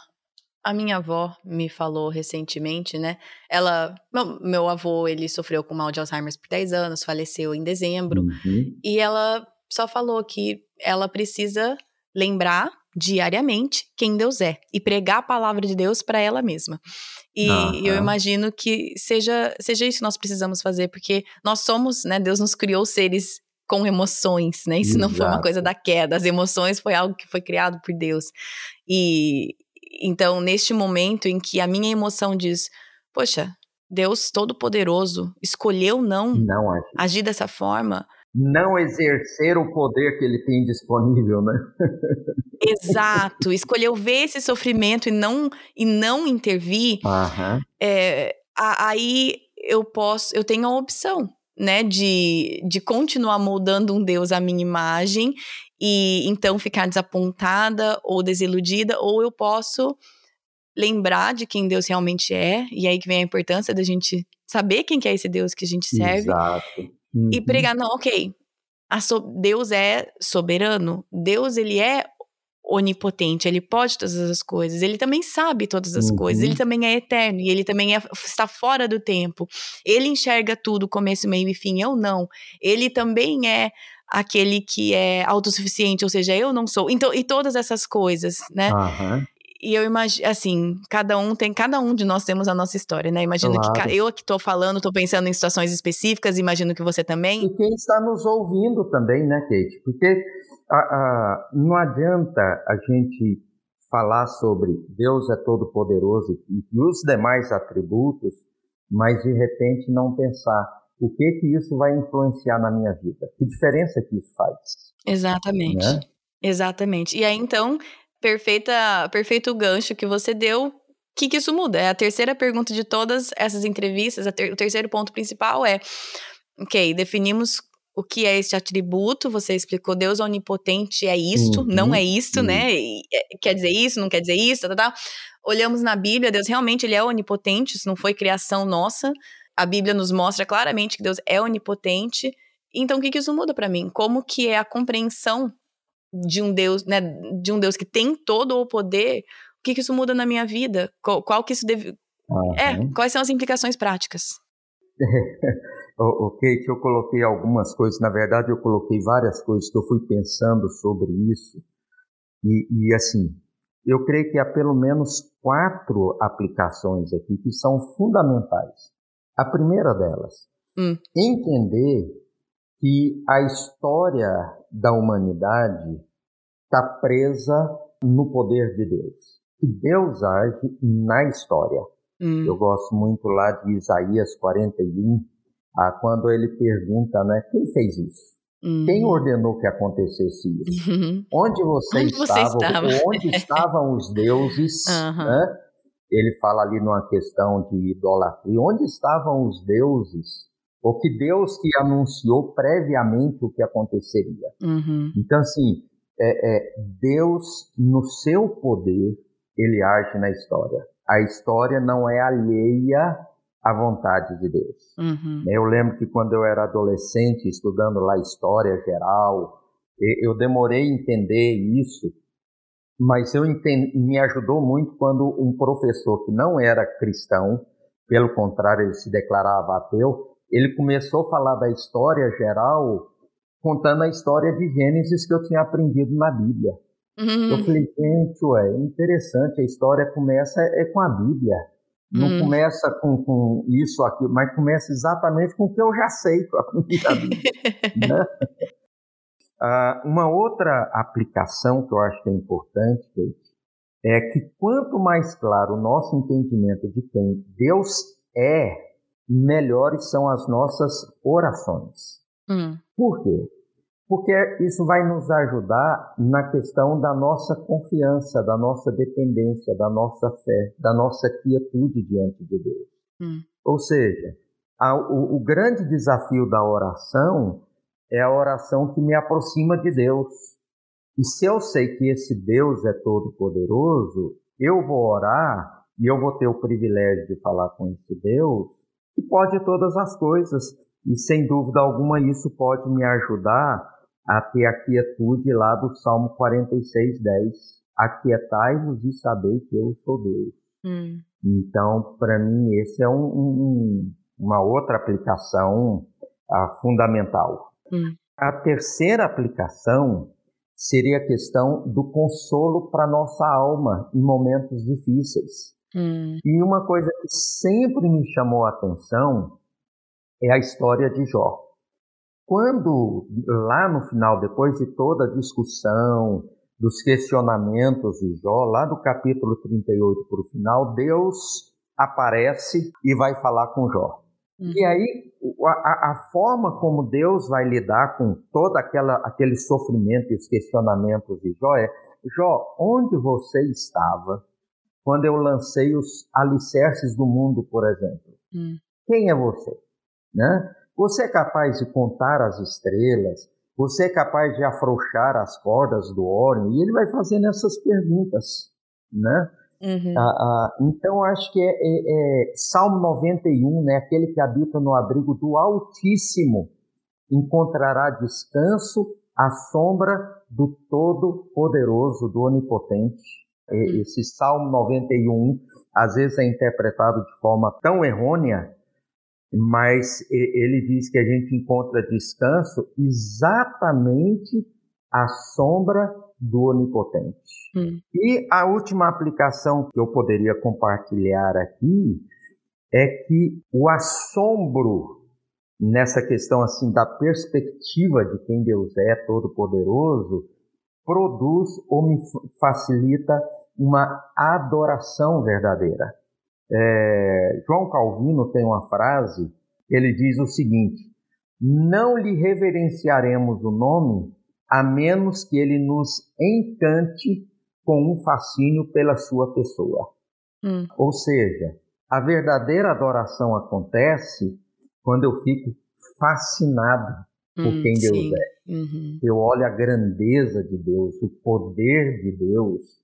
a minha avó me falou recentemente, né? Ela, meu, meu avô, ele sofreu com mal de Alzheimer por 10 anos, faleceu em dezembro, uhum. e ela só falou que ela precisa lembrar diariamente quem Deus é e pregar a palavra de Deus para ela mesma. E eu imagino que seja, seja isso que nós precisamos fazer, porque nós somos, né? Deus nos criou seres com emoções, né? Isso Exato. não foi uma coisa da queda, as emoções foi algo que foi criado por Deus. E então, neste momento em que a minha emoção diz, poxa, Deus Todo-Poderoso escolheu não, não agir dessa forma, não exercer o poder que ele tem disponível, né? Exato. Escolheu ver esse sofrimento e não, e não intervir. Uhum. É, aí eu posso, eu tenho a opção, né, de, de continuar moldando um Deus à minha imagem e então ficar desapontada ou desiludida, ou eu posso lembrar de quem Deus realmente é, e aí que vem a importância da gente saber quem que é esse Deus que a gente serve. Exato Uhum. E pregar, não, ok. So, Deus é soberano. Deus, ele é onipotente, ele pode todas as coisas, ele também sabe todas as uhum. coisas, ele também é eterno e ele também é, está fora do tempo. Ele enxerga tudo, começo, meio e fim, eu não. Ele também é aquele que é autossuficiente, ou seja, eu não sou. Então, e todas essas coisas, né? Uhum. E eu imagino, assim, cada um tem, cada um de nós temos a nossa história, né? Imagino claro. que eu que estou falando, estou pensando em situações específicas, imagino que você também. E quem está nos ouvindo também, né, Kate? Porque a, a, não adianta a gente falar sobre Deus é todo poderoso e, e os demais atributos, mas de repente não pensar o que que isso vai influenciar na minha vida? Que diferença que isso faz? Exatamente. Né? Exatamente. E aí, então, perfeita, perfeito gancho que você deu. O que, que isso muda? É a terceira pergunta de todas essas entrevistas. Ter, o terceiro ponto principal é: ok, definimos o que é esse atributo, você explicou, Deus onipotente é isto, uhum, não é isto, uhum. né? E, é, quer dizer isso, não quer dizer isso, tá, tá, tá. Olhamos na Bíblia, Deus realmente ele é onipotente, isso não foi criação nossa. A Bíblia nos mostra claramente que Deus é onipotente. Então, o que, que isso muda para mim? Como que é a compreensão de um Deus, né, de um Deus que tem todo o poder, o que, que isso muda na minha vida? Qual, qual que isso deve. Uhum. É, quais são as implicações práticas? o, Kate, eu coloquei algumas coisas, na verdade, eu coloquei várias coisas que eu fui pensando sobre isso. E, e assim, eu creio que há pelo menos quatro aplicações aqui que são fundamentais. A primeira delas, hum. entender que a história da humanidade está presa no poder de Deus. Que Deus age na história. Hum. Eu gosto muito lá de Isaías 41, ah, quando ele pergunta, né, quem fez isso? Hum. Quem ordenou que acontecesse isso? Uhum. Onde você onde estava? Você estava? Onde estavam os deuses? Uhum. Né? Ele fala ali numa questão de idolatria. Onde estavam os deuses ou que Deus que anunciou previamente o que aconteceria. Uhum. Então, assim, é, é, Deus, no seu poder, ele age na história. A história não é alheia a vontade de Deus. Uhum. Eu lembro que quando eu era adolescente, estudando lá história geral, eu demorei a entender isso, mas eu entendi, me ajudou muito quando um professor que não era cristão, pelo contrário, ele se declarava ateu, ele começou a falar da história geral, contando a história de Gênesis que eu tinha aprendido na Bíblia. Uhum. Eu falei, gente, ué, interessante, a história começa é com a Bíblia. Não hum. começa com, com, isso aqui, mas começa exatamente com o que eu já sei que eu aprendi da Bíblia. né? uh, uma outra aplicação que eu acho que é importante, Kate, é que quanto mais claro o nosso entendimento de quem Deus é, melhores são as nossas orações. Hum. Por quê? porque isso vai nos ajudar na questão da nossa confiança, da nossa dependência, da nossa fé, da nossa quietude diante de Deus. Hum. Ou seja, a, o, o grande desafio da oração é a oração que me aproxima de Deus. E se eu sei que esse Deus é todo-poderoso, eu vou orar e eu vou ter o privilégio de falar com esse Deus que pode todas as coisas. E sem dúvida alguma isso pode me ajudar a ter a quietude lá do Salmo 46, 10. Aquietai-vos e sabei que eu sou Deus. Hum. Então, para mim, esse é um, um, uma outra aplicação uh, fundamental. Hum. A terceira aplicação seria a questão do consolo para nossa alma em momentos difíceis. Hum. E uma coisa que sempre me chamou a atenção é a história de Jó. Quando, lá no final, depois de toda a discussão, dos questionamentos de Jó, lá do capítulo 38 para o final, Deus aparece e vai falar com Jó. Uhum. E aí, a, a, forma como Deus vai lidar com todo aquela, aquele sofrimento e os questionamentos de Jó é: Jó, onde você estava quando eu lancei os alicerces do mundo, por exemplo? Uhum. Quem é você? Né? Você é capaz de contar as estrelas? Você é capaz de afrouxar as cordas do Órion? E ele vai fazendo essas perguntas, né? Uhum. Ah, ah, então, acho que é, é, é, Salmo 91, né? Aquele que habita no abrigo do Altíssimo encontrará descanso à sombra do Todo-Poderoso, do Onipotente. Uhum. Esse Salmo 91, às vezes é interpretado de forma tão errônea mas ele diz que a gente encontra descanso exatamente à sombra do Onipotente. Hum. E a última aplicação que eu poderia compartilhar aqui é que o assombro nessa questão assim da perspectiva de quem Deus é, todo poderoso, produz ou me facilita uma adoração verdadeira. É, João Calvino tem uma frase, ele diz o seguinte: Não lhe reverenciaremos o nome a menos que ele nos encante com um fascínio pela sua pessoa. Hum. Ou seja, a verdadeira adoração acontece quando eu fico fascinado por hum, quem Deus sim. é. Uhum. Eu olho a grandeza de Deus, o poder de Deus,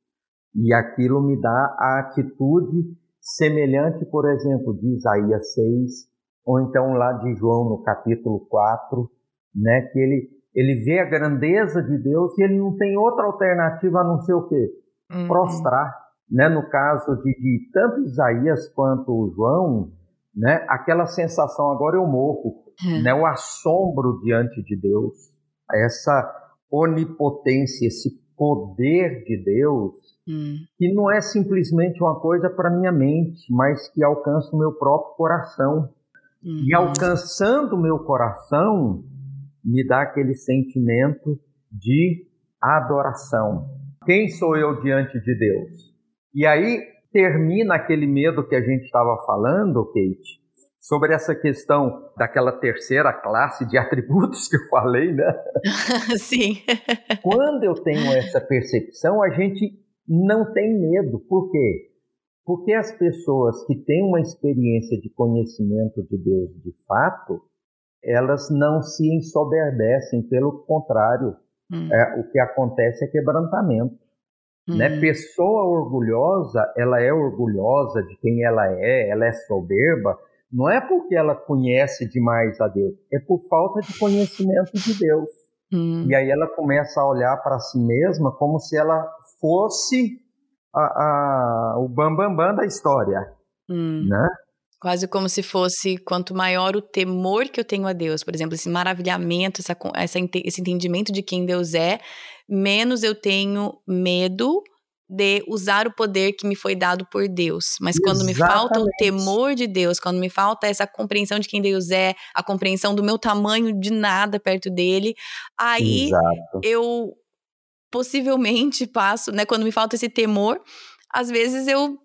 e aquilo me dá a atitude semelhante, por exemplo, de Isaías 6, ou então lá de João no capítulo 4, né, que ele, ele vê a grandeza de Deus e ele não tem outra alternativa a não ser o quê? Uhum. Prostrar. Né, no caso de, de tanto Isaías quanto João, né, aquela sensação, agora eu morro, uhum. né, o assombro diante de Deus, essa onipotência, esse poder de Deus, Hum. Que não é simplesmente uma coisa para minha mente, mas que alcança o meu próprio coração. Uhum. E alcançando o meu coração, me dá aquele sentimento de adoração. Quem sou eu diante de Deus? E aí termina aquele medo que a gente estava falando, Kate, sobre essa questão daquela terceira classe de atributos que eu falei, né? Sim. Quando eu tenho essa percepção, a gente não tem medo. Por quê? Porque as pessoas que têm uma experiência de conhecimento de Deus de fato, elas não se ensoberbecem, pelo contrário, hum. é, o que acontece é quebrantamento. Hum. Né? Pessoa orgulhosa, ela é orgulhosa de quem ela é, ela é soberba, não é porque ela conhece demais a Deus, é por falta de conhecimento de Deus. Hum. E aí ela começa a olhar para si mesma como se ela fosse a, a, o bambambam bam, bam da história, hum. né? Quase como se fosse quanto maior o temor que eu tenho a Deus, por exemplo, esse maravilhamento, essa, essa, esse entendimento de quem Deus é, menos eu tenho medo de usar o poder que me foi dado por Deus. Mas quando Exatamente. me falta o temor de Deus, quando me falta essa compreensão de quem Deus é, a compreensão do meu tamanho de nada perto dele, aí Exato. eu possivelmente passo, né, quando me falta esse temor, às vezes eu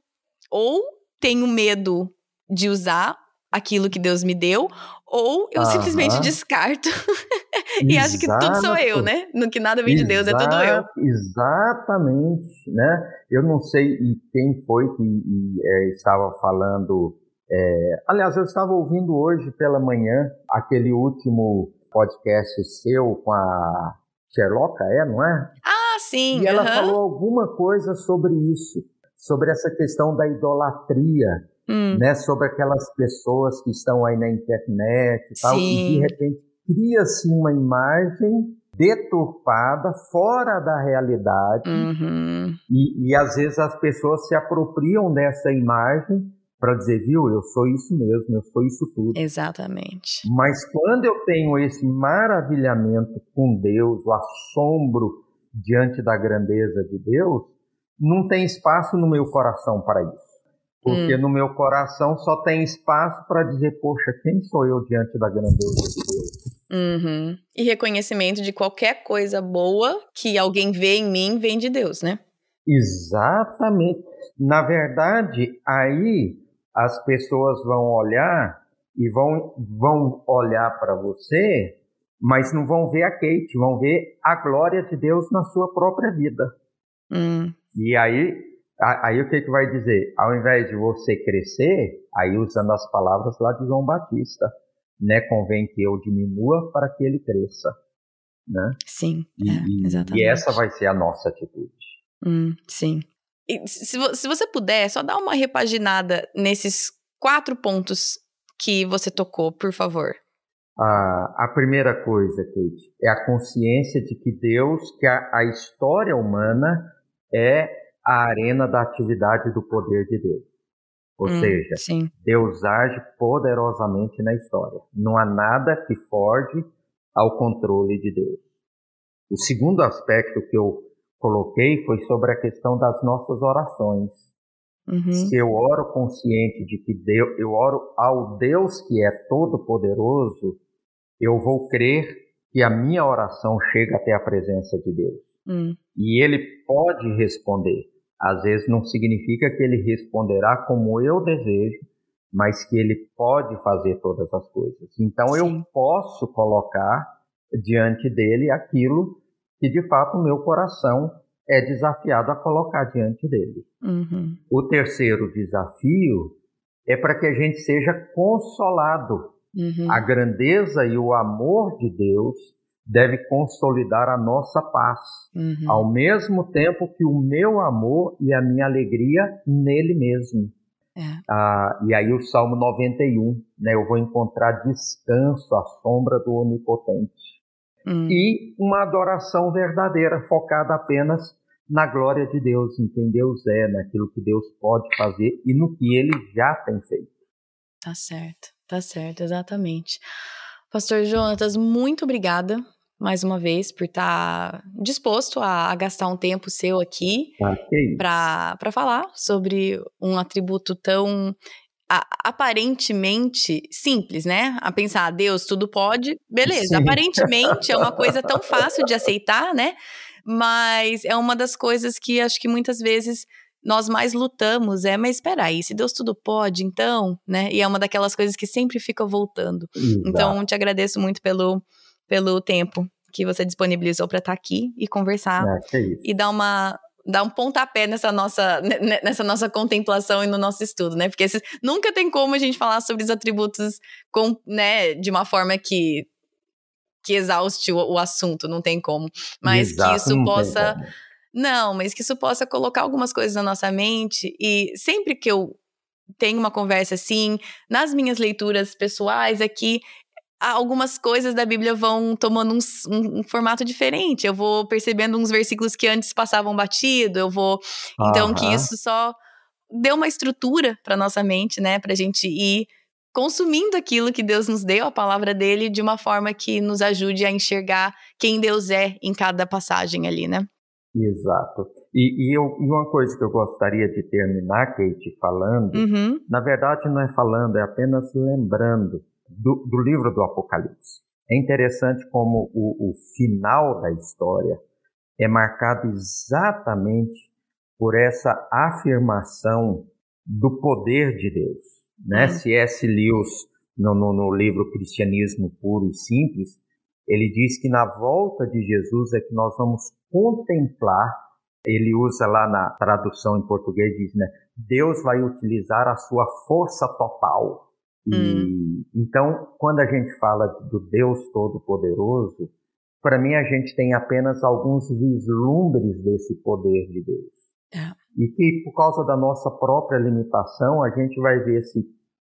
ou tenho medo de usar aquilo que Deus me deu, ou eu simplesmente descarto e acho que tudo sou eu, né? No que nada vem de Deus, é tudo eu. Exatamente, né? Eu não sei quem foi que e, é, estava falando. É, aliás, eu estava ouvindo hoje pela manhã aquele último podcast seu com a Sherlock, é, não é? Ah, sim. E ela falou alguma coisa sobre isso, sobre essa questão da idolatria hum. né, sobre aquelas pessoas que estão aí na internet e tal, Sim. e de repente cria-se uma imagem deturpada, fora da realidade, uhum. e, e às vezes as pessoas se apropriam dessa imagem para dizer, viu, eu sou isso mesmo, eu sou isso tudo. Exatamente. Mas quando eu tenho esse maravilhamento com Deus, o assombro diante da grandeza de Deus, não tem espaço no meu coração para isso. Porque hum. no meu coração só tem espaço para dizer, poxa, quem sou eu diante da grandeza de Deus? Uhum. E reconhecimento de qualquer coisa boa que alguém vê em mim vem de Deus, né? Exatamente. Na verdade, aí as pessoas vão olhar e vão, vão olhar para você, mas não vão ver a Kate, vão ver a glória de Deus na sua própria vida. Hum. E aí Aí o que, que vai dizer? Ao invés de você crescer, aí usando as palavras lá de João Batista, né? Convém que eu diminua para que ele cresça. Né? Sim, e, é, exatamente. E essa vai ser a nossa atitude. Hum, sim. Se, se você puder, só dar uma repaginada nesses quatro pontos que você tocou, por favor. A, a primeira coisa, Kate, é a consciência de que Deus, que a, a história humana é a arena da atividade do poder de Deus. Ou hum, seja, sim. Deus age poderosamente na história. Não há nada que foge ao controle de Deus. O segundo aspecto que eu coloquei foi sobre a questão das nossas orações. Uhum. Se eu oro consciente de que Deus, eu oro ao Deus que é todo poderoso, eu vou crer que a minha oração chega até a presença de Deus. Hum. E ele pode responder. Às vezes não significa que ele responderá como eu desejo, mas que ele pode fazer todas as coisas. Então Sim. eu posso colocar diante dele aquilo que de fato o meu coração é desafiado a colocar diante dele. Uhum. O terceiro desafio é para que a gente seja consolado. Uhum. A grandeza e o amor de Deus deve consolidar a nossa paz, uhum. ao mesmo tempo que o meu amor e a minha alegria nele mesmo. É. Ah, e aí o Salmo 91, né, eu vou encontrar descanso à sombra do Onipotente. Uhum. E uma adoração verdadeira, focada apenas na glória de Deus, em quem Deus é, naquilo que Deus pode fazer e no que Ele já tem feito. Tá certo, tá certo, exatamente. Pastor Jonatas, muito obrigada mais uma vez por estar tá disposto a, a, gastar um tempo seu aqui ah, para falar sobre um atributo tão aparentemente simples, né? A pensar, Deus tudo pode, beleza. Sim. Aparentemente é uma coisa tão fácil de aceitar, né? Mas é uma das coisas que acho que muitas vezes nós mais lutamos é, mas espera aí, se Deus tudo pode, então, né? E é uma daquelas coisas que sempre fica voltando. Exato. Então, te agradeço muito pelo, pelo tempo que você disponibilizou para estar tá aqui e conversar é, e dar uma dar um pontapé nessa nossa, nessa nossa contemplação e no nosso estudo, né? Porque esses, nunca tem como a gente falar sobre os atributos com, né, de uma forma que que exauste o, o assunto, não tem como. Mas Exato, que isso possa não, mas que isso possa colocar algumas coisas na nossa mente e sempre que eu tenho uma conversa assim, nas minhas leituras pessoais aqui, algumas coisas da Bíblia vão tomando um, um, um, formato diferente. Eu vou percebendo uns versículos que antes passavam batido, eu vou. Então, que isso só deu uma estrutura para nossa mente, né? Para a gente ir consumindo aquilo que Deus nos deu, a palavra dele, de uma forma que nos ajude a enxergar quem Deus é em cada passagem ali, né? Exato. E, e, eu, e uma coisa que eu gostaria de terminar, Kate, falando, uhum. na verdade não é falando, é apenas lembrando do, do livro do Apocalipse. É interessante como o, o final da história é marcado exatamente por essa afirmação do poder de Deus. Né? Uhum. C.S. Lewis, no, no, no livro Cristianismo Puro e Simples, ele diz que na volta de Jesus é que nós vamos contemplar, ele usa lá na tradução em português, diz, né? Deus vai utilizar a sua força total. E, hum. Então, quando a gente fala do Deus Todo-Poderoso, para mim a gente tem apenas alguns vislumbres desse poder de Deus. É. E que por causa da nossa própria limitação, a gente vai ver se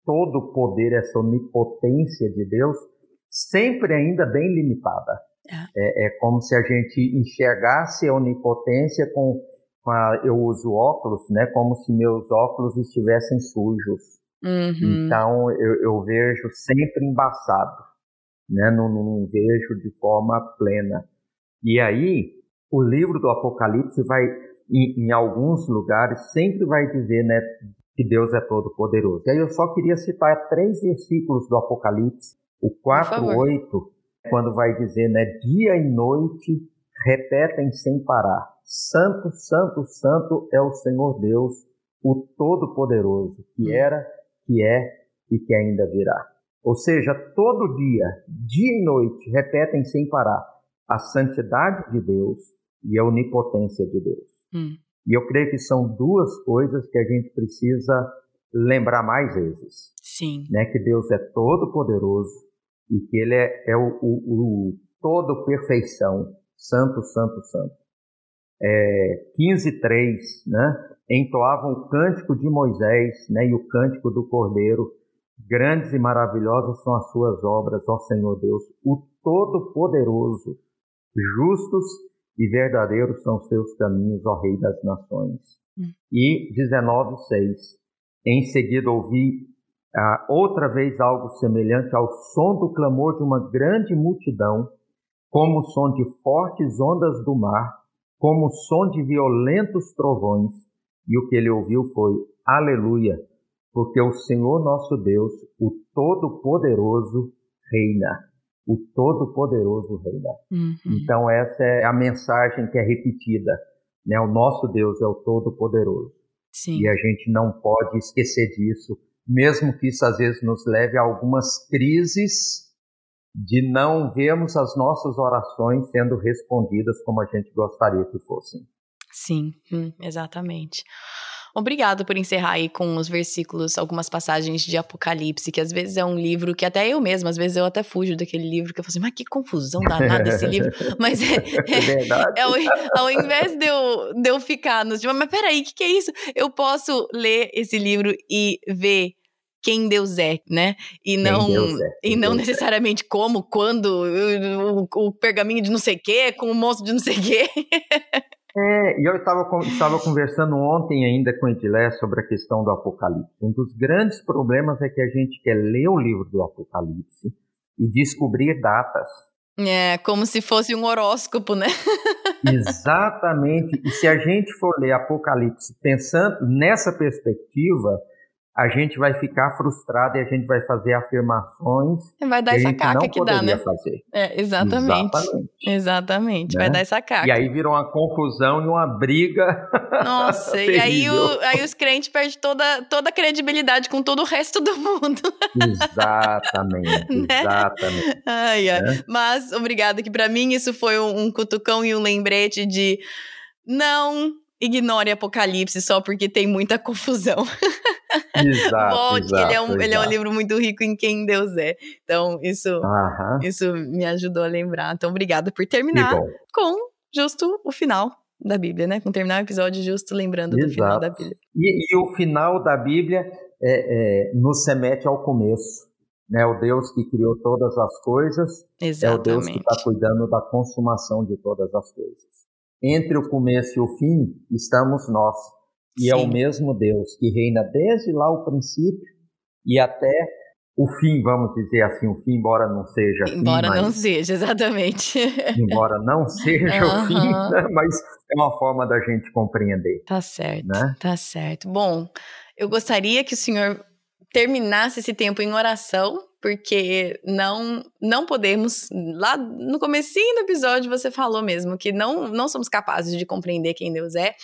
todo poder, essa onipotência de Deus, sempre ainda bem limitada. É. é, é como se a gente enxergasse a onipotência com, com a, eu uso óculos, né? Como se meus óculos estivessem sujos. Uhum. Então eu, eu, vejo sempre embaçado, né? Não, não vejo de forma plena. E aí o livro do Apocalipse vai, em, em alguns lugares, sempre vai dizer, né? Que Deus é todo poderoso. E aí eu só queria citar três versículos do Apocalipse o 4:8, quando vai dizer, né, dia e noite repetem sem parar: Santo, Santo, Santo é o Senhor Deus, o Todo-Poderoso, que hum. era, que é e que ainda virá. Ou seja, todo dia, dia e noite, repetem sem parar a santidade de Deus e a onipotência de Deus. Hum. E eu creio que são duas coisas que a gente precisa lembrar mais vezes. Sim. Né? Que Deus é todo poderoso, e que ele é, é o, o, o, todo perfeição, santo, santo, santo. É, 15.3, né? Entoavam o cântico de Moisés né? e o cântico do Cordeiro. Grandes e maravilhosas são as suas obras, ó Senhor Deus, o Todo-Poderoso. Justos e verdadeiros são os teus caminhos, ó Rei das Nações. Hum. E 19.6. Em seguida ouvi ah, outra vez algo semelhante ao som do clamor de uma grande multidão, como o som de fortes ondas do mar, como o som de violentos trovões. E o que ele ouviu foi: Aleluia, porque o Senhor nosso Deus, o Todo-Poderoso, reina. O Todo-Poderoso reina. Uhum. Então, essa é a mensagem que é repetida. Né? O nosso Deus é o Todo-Poderoso. E a gente não pode esquecer disso mesmo que isso às vezes nos leve a algumas crises de não vermos as nossas orações sendo respondidas como a gente gostaria que fossem. Sim, hum, exatamente. Obrigado por encerrar aí com os versículos, algumas passagens de Apocalipse, que às vezes é um livro que até eu mesma, às vezes eu até fujo daquele livro, que eu falo assim, mas que confusão danada esse livro. Mas é, é, é, é ao, ao, invés de eu, de eu ficar nos mas peraí, o que, que é isso? Eu posso ler esse livro e ver quem Deus é, né? E não, é, e não necessariamente é. como, quando, o, o, pergaminho de não sei o quê, com o monstro de não sei o quê. É, e eu estava, estava conversando ontem ainda com Edilé sobre a questão do Apocalipse. Um dos grandes problemas é que a gente quer ler o livro do Apocalipse e descobrir datas. É, como se fosse um horóscopo, né? Exatamente. E se a gente for ler Apocalipse pensando nessa perspectiva, a gente vai ficar frustrado e a gente vai fazer afirmações vai dar que essa a gente caca não que dá, né? fazer. É, exatamente. Exatamente. exatamente. Né? Vai dar essa caca. E aí vira uma confusão e uma briga. Nossa, e aí, o, aí os crentes perdem toda, toda a credibilidade com todo o resto do mundo. Exatamente, né? exatamente. Ai, ai. Né? Mas, obrigada, que para mim isso foi um, um cutucão e um lembrete de não ignore Apocalipse só porque tem muita confusão. Exato, Volte, exato, ele, é um, ele é um livro muito rico em quem Deus é. Então, isso, isso me ajudou a lembrar. Então, obrigada por terminar com justo o final da Bíblia, né? Com terminar o episódio justo lembrando exato. do final da Bíblia. E, e o final da Bíblia é, é, nos remete ao começo. Né? O Deus que criou todas as coisas Exatamente. é o Deus que está cuidando da consumação de todas as coisas. Entre o começo e o fim estamos nós. E Sim. é o mesmo Deus que reina desde lá o princípio e até o fim, vamos dizer assim, o fim, embora não seja Embora fim, não seja, exatamente. Embora não seja uhum. o fim, né? mas é uma forma da gente compreender. Tá certo, né? tá certo. Bom, eu gostaria que o senhor terminasse esse tempo em oração, porque não não podemos, lá no comecinho do episódio você falou mesmo que não, não somos capazes de compreender quem Deus é,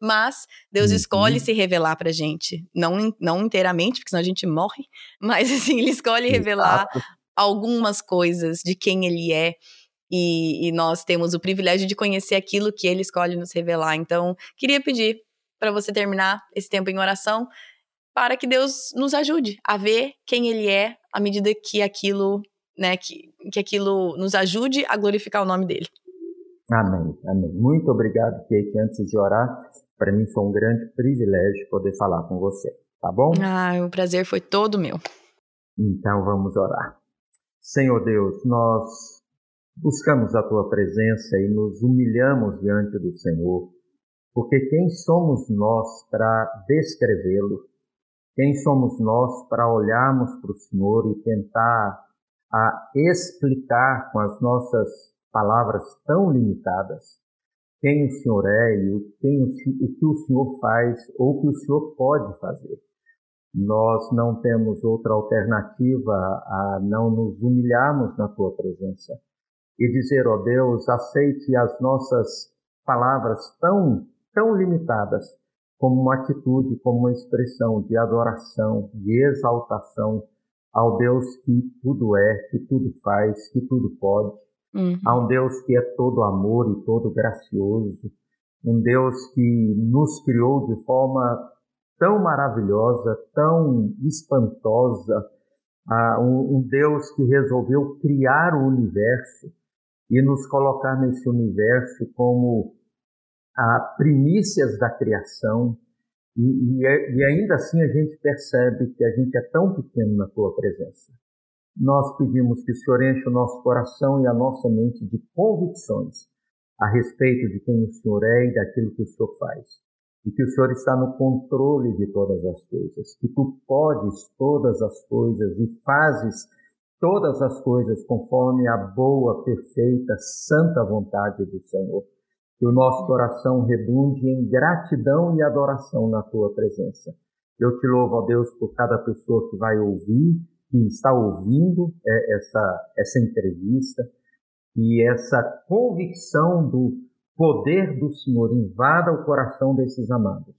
mas Deus uhum. escolhe se revelar pra gente, não, não inteiramente, porque senão a gente morre, mas assim, ele escolhe revelar algumas coisas de quem ele é, e, e, nós temos o privilégio de conhecer aquilo que ele escolhe nos revelar. Então, queria pedir para você terminar esse tempo em oração, para que Deus nos ajude a ver quem ele é à medida que aquilo, né, que, que aquilo nos ajude a glorificar o nome dele. Amém, amém. Muito obrigado, Kate. Antes de orar, para mim foi um grande privilégio poder falar com você, tá bom? Ah, o prazer foi todo meu. Então vamos orar. Senhor Deus, nós buscamos a tua presença e nos humilhamos diante do Senhor, porque quem somos nós para descrevê-lo? Quem somos nós para olharmos para o Senhor e tentar a explicar com as nossas palavras tão limitadas quem o Senhor é e o, o que o Senhor faz ou o que o Senhor pode fazer. Nós não temos outra alternativa a não nos humilharmos na tua presença e dizer, ó oh Deus, aceite as nossas palavras tão, tão limitadas como uma atitude, como uma expressão de adoração, de exaltação ao Deus que tudo é, que tudo faz, que tudo pode, Uhum. Há um Deus que é todo amor e todo gracioso, um Deus que nos criou de forma tão maravilhosa, tão espantosa, uh, um, um Deus que resolveu criar o universo e nos colocar nesse universo como uh, primícias da criação, e, e, é, e, ainda assim a gente percebe que a gente é tão pequeno na tua presença nós pedimos que o Senhor enche o nosso coração e a nossa mente de convicções a respeito de quem o Senhor é e daquilo que o Senhor faz. E que o Senhor está no controle de todas as coisas, que tu podes todas as coisas e fazes todas as coisas conforme a boa, perfeita, santa vontade do Senhor. Que o nosso coração redunde em gratidão e adoração na tua presença. Eu te louvo, ó Deus, por cada pessoa que vai ouvir que está ouvindo é, essa, essa entrevista e essa convicção do poder do Senhor invada o coração desses amados,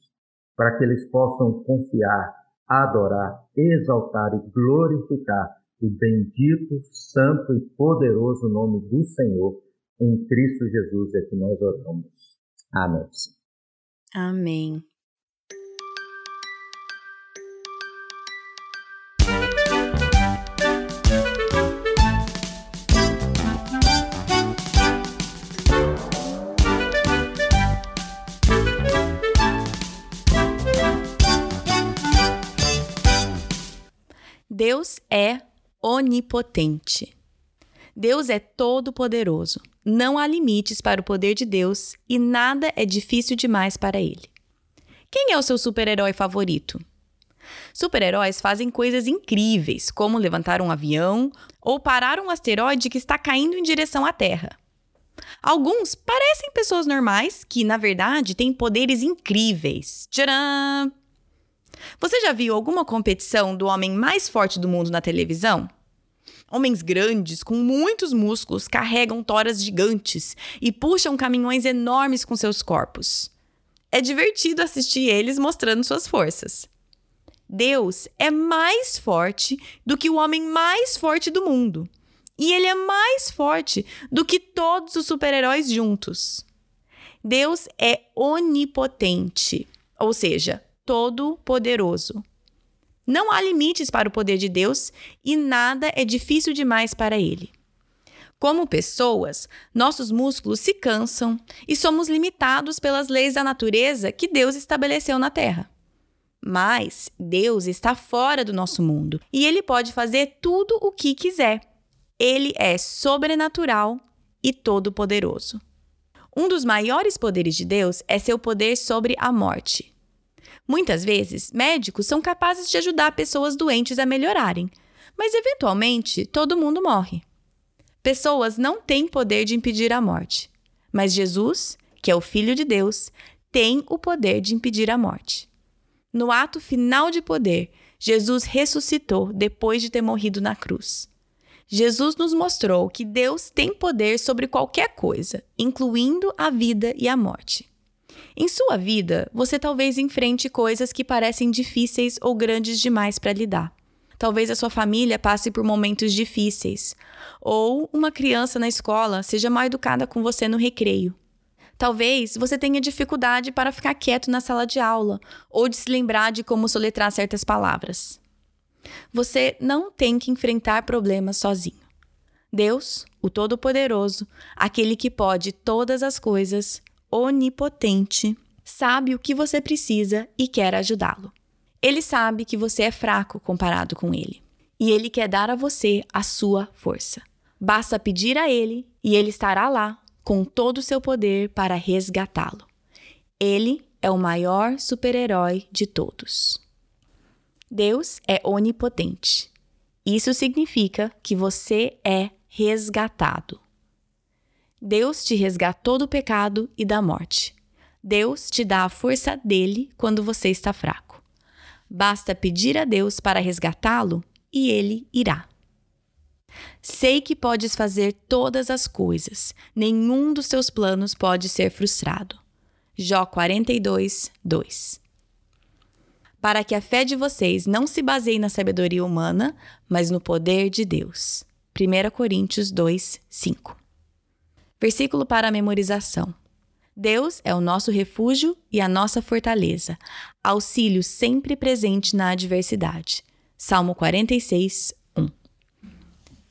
para que eles possam confiar, adorar, exaltar e glorificar o bendito, santo e poderoso nome do Senhor. Em Cristo Jesus é que nós oramos. Amém. Amém. Deus é onipotente. Deus é todo-poderoso. Não há limites para o poder de Deus e nada é difícil demais para ele. Quem é o seu super-herói favorito? Super-heróis fazem coisas incríveis, como levantar um avião ou parar um asteroide que está caindo em direção à Terra. Alguns parecem pessoas normais que, na verdade, têm poderes incríveis. Tcharam! Você já viu alguma competição do homem mais forte do mundo na televisão? Homens grandes, com muitos músculos, carregam toras gigantes e puxam caminhões enormes com seus corpos. É divertido assistir eles mostrando suas forças. Deus é mais forte do que o homem mais forte do mundo. E ele é mais forte do que todos os super-heróis juntos. Deus é onipotente, ou seja, todo-poderoso. Não há limites para o poder de Deus e nada é difícil demais para ele. Como pessoas, nossos músculos se cansam e somos limitados pelas leis da natureza que Deus estabeleceu na Terra. Mas Deus está fora do nosso mundo e ele pode fazer tudo o que quiser. Ele é sobrenatural e todo-poderoso. Um dos maiores poderes de Deus é seu poder sobre a morte. Muitas vezes, médicos são capazes de ajudar pessoas doentes a melhorarem, mas eventualmente todo mundo morre. Pessoas não têm poder de impedir a morte, mas Jesus, que é o Filho de Deus, tem o poder de impedir a morte. No ato final de poder, Jesus ressuscitou depois de ter morrido na cruz. Jesus nos mostrou que Deus tem poder sobre qualquer coisa, incluindo a vida e a morte. Em sua vida, você talvez enfrente coisas que parecem difíceis ou grandes demais para lidar. Talvez a sua família passe por momentos difíceis, ou uma criança na escola seja mal educada com você no recreio. Talvez você tenha dificuldade para ficar quieto na sala de aula ou de se lembrar de como soletrar certas palavras. Você não tem que enfrentar problemas sozinho. Deus, o Todo-Poderoso, aquele que pode todas as coisas, onipotente, sabe o que você precisa e quer ajudá-lo. Ele sabe que você é fraco comparado com ele. E ele quer dar a você a sua força. Basta pedir a ele e ele estará lá com todo o seu poder para resgatá-lo. Ele é o maior super-herói de todos. Deus é onipotente. Isso significa que você é resgatado. Deus te resgatou do pecado e da morte. Deus te dá a força dele quando você está fraco. Basta pedir a Deus para resgatá-lo e ele irá. Sei que podes fazer todas as coisas, nenhum dos teus planos pode ser frustrado. Jó 42, 2. Para que a fé de vocês não se baseie na sabedoria humana, mas no poder de Deus. 1 Coríntios 2, 5. Versículo para memorização. Deus é o nosso refúgio e a nossa fortaleza, auxílio sempre presente na adversidade. Salmo 46,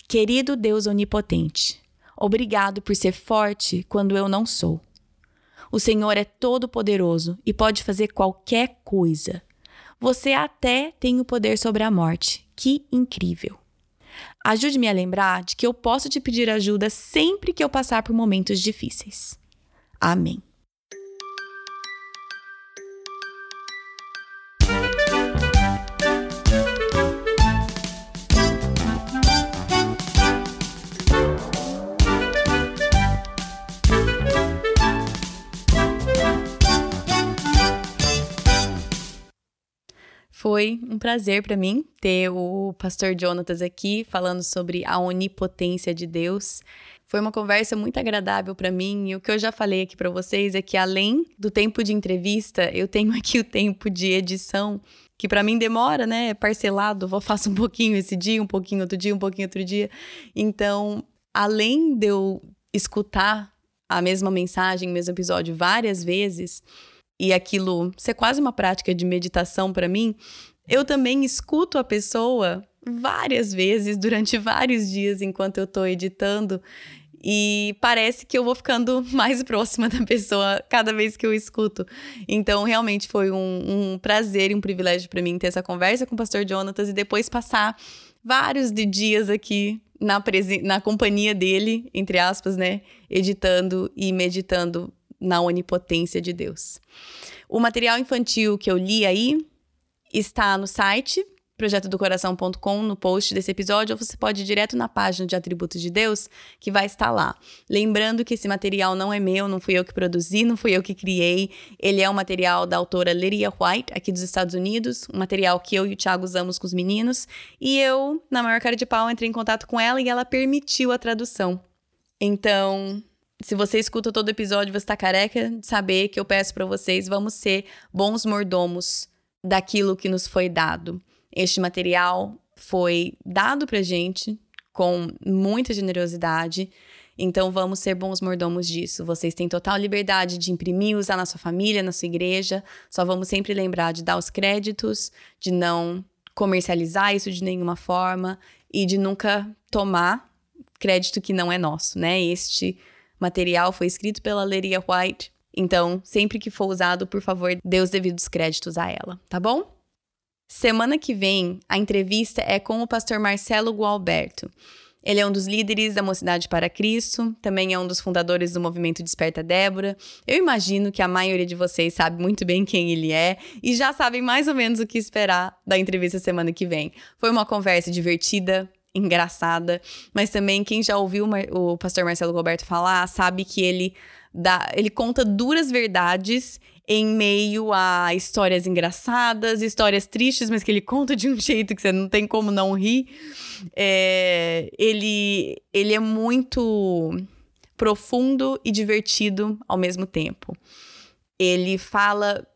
Querido Deus onipotente, obrigado por ser forte quando eu não sou. O Senhor é todo-poderoso e pode fazer qualquer coisa. Você até tem o poder sobre a morte. Que incrível! Ajude-me a lembrar de que eu posso te pedir ajuda sempre que eu passar por momentos difíceis. Amém. Foi um prazer para mim ter o pastor Jonatas aqui falando sobre a onipotência de Deus. Foi uma conversa muito agradável para mim e o que eu já falei aqui para vocês é que além do tempo de entrevista, eu tenho aqui o tempo de edição que para mim demora, né? É parcelado, vou faço um pouquinho esse dia, um pouquinho outro dia, um pouquinho outro dia. Então, além de eu escutar a mesma mensagem, o mesmo episódio várias vezes, e aquilo ser quase uma prática de meditação para mim, eu também escuto a pessoa várias vezes durante vários dias enquanto eu estou editando e parece que eu vou ficando mais próxima da pessoa cada vez que eu escuto. Então, realmente foi um, um prazer e um privilégio para mim ter essa conversa com o pastor Jonatas e depois passar vários de dias aqui na, na companhia dele, entre aspas, né? Editando e meditando na onipotência de Deus. O material infantil que eu li aí está no site projetodocoração.com no post desse episódio, ou você pode ir direto na página de atributos de Deus, que vai estar lá. Lembrando que esse material não é meu, não fui eu que produzi, não fui eu que criei. Ele é um material da autora Lydia White, aqui dos Estados Unidos, um material que eu e o Thiago usamos com os meninos, e eu, na maior cara de pau, entrei em contato com ela e ela permitiu a tradução. Então, se você escuta todo episódio, você está careca de saber que eu peço para vocês, vamos ser bons mordomos daquilo que nos foi dado. Este material foi dado pra gente com muita generosidade. Então vamos ser bons mordomos disso. Vocês têm total liberdade de imprimir, usar na sua família, na sua igreja. Só vamos sempre lembrar de dar os créditos, de não comercializar isso de nenhuma forma e de nunca tomar crédito que não é nosso, né? Este material foi escrito pela Leria White. Então, sempre que for usado, por favor, dê os devidos créditos a ela, tá bom? Semana que vem, a entrevista é com o pastor Marcelo Gualberto. Ele é um dos líderes da Mocidade para Cristo, também é um dos fundadores do movimento Desperta Débora. Eu imagino que a maioria de vocês sabe muito bem quem ele é e já sabem mais ou menos o que esperar da entrevista semana que vem. Foi uma conversa divertida, engraçada, mas também quem já ouviu o pastor Marcelo Roberto falar sabe que ele dá, ele conta duras verdades em meio a histórias engraçadas, histórias tristes, mas que ele conta de um jeito que você não tem como não rir. É, ele, ele é muito profundo e divertido ao mesmo tempo. Ele fala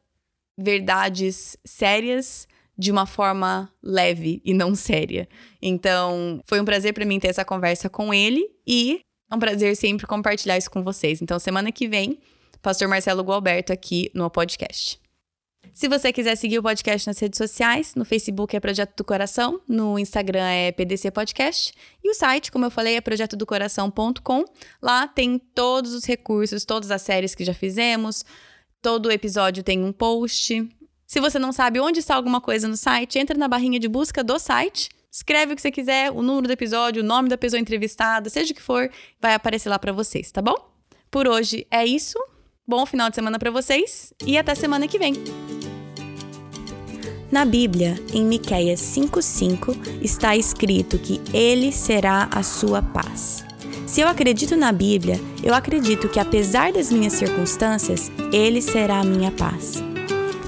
verdades sérias de uma forma leve e não séria. Então, foi um prazer para mim ter essa conversa com ele e é um prazer sempre compartilhar isso com vocês. Então, semana que vem, Pastor Marcelo Gualberto aqui no podcast. Se você quiser seguir o podcast nas redes sociais, no Facebook é Projeto do Coração, no Instagram é PDC Podcast e o site, como eu falei, é projetodocoração.com. Lá tem todos os recursos, todas as séries que já fizemos, todo episódio tem um post. Se você não sabe onde está alguma coisa no site, entra na barrinha de busca do site Escreve o que você quiser, o número do episódio, o nome da pessoa entrevistada, seja o que for, vai aparecer lá para vocês, tá bom? Por hoje é isso. Bom final de semana para vocês e até semana que vem. Na Bíblia, em Miqueias 5:5, está escrito que ele será a sua paz. Se eu acredito na Bíblia, eu acredito que apesar das minhas circunstâncias, ele será a minha paz.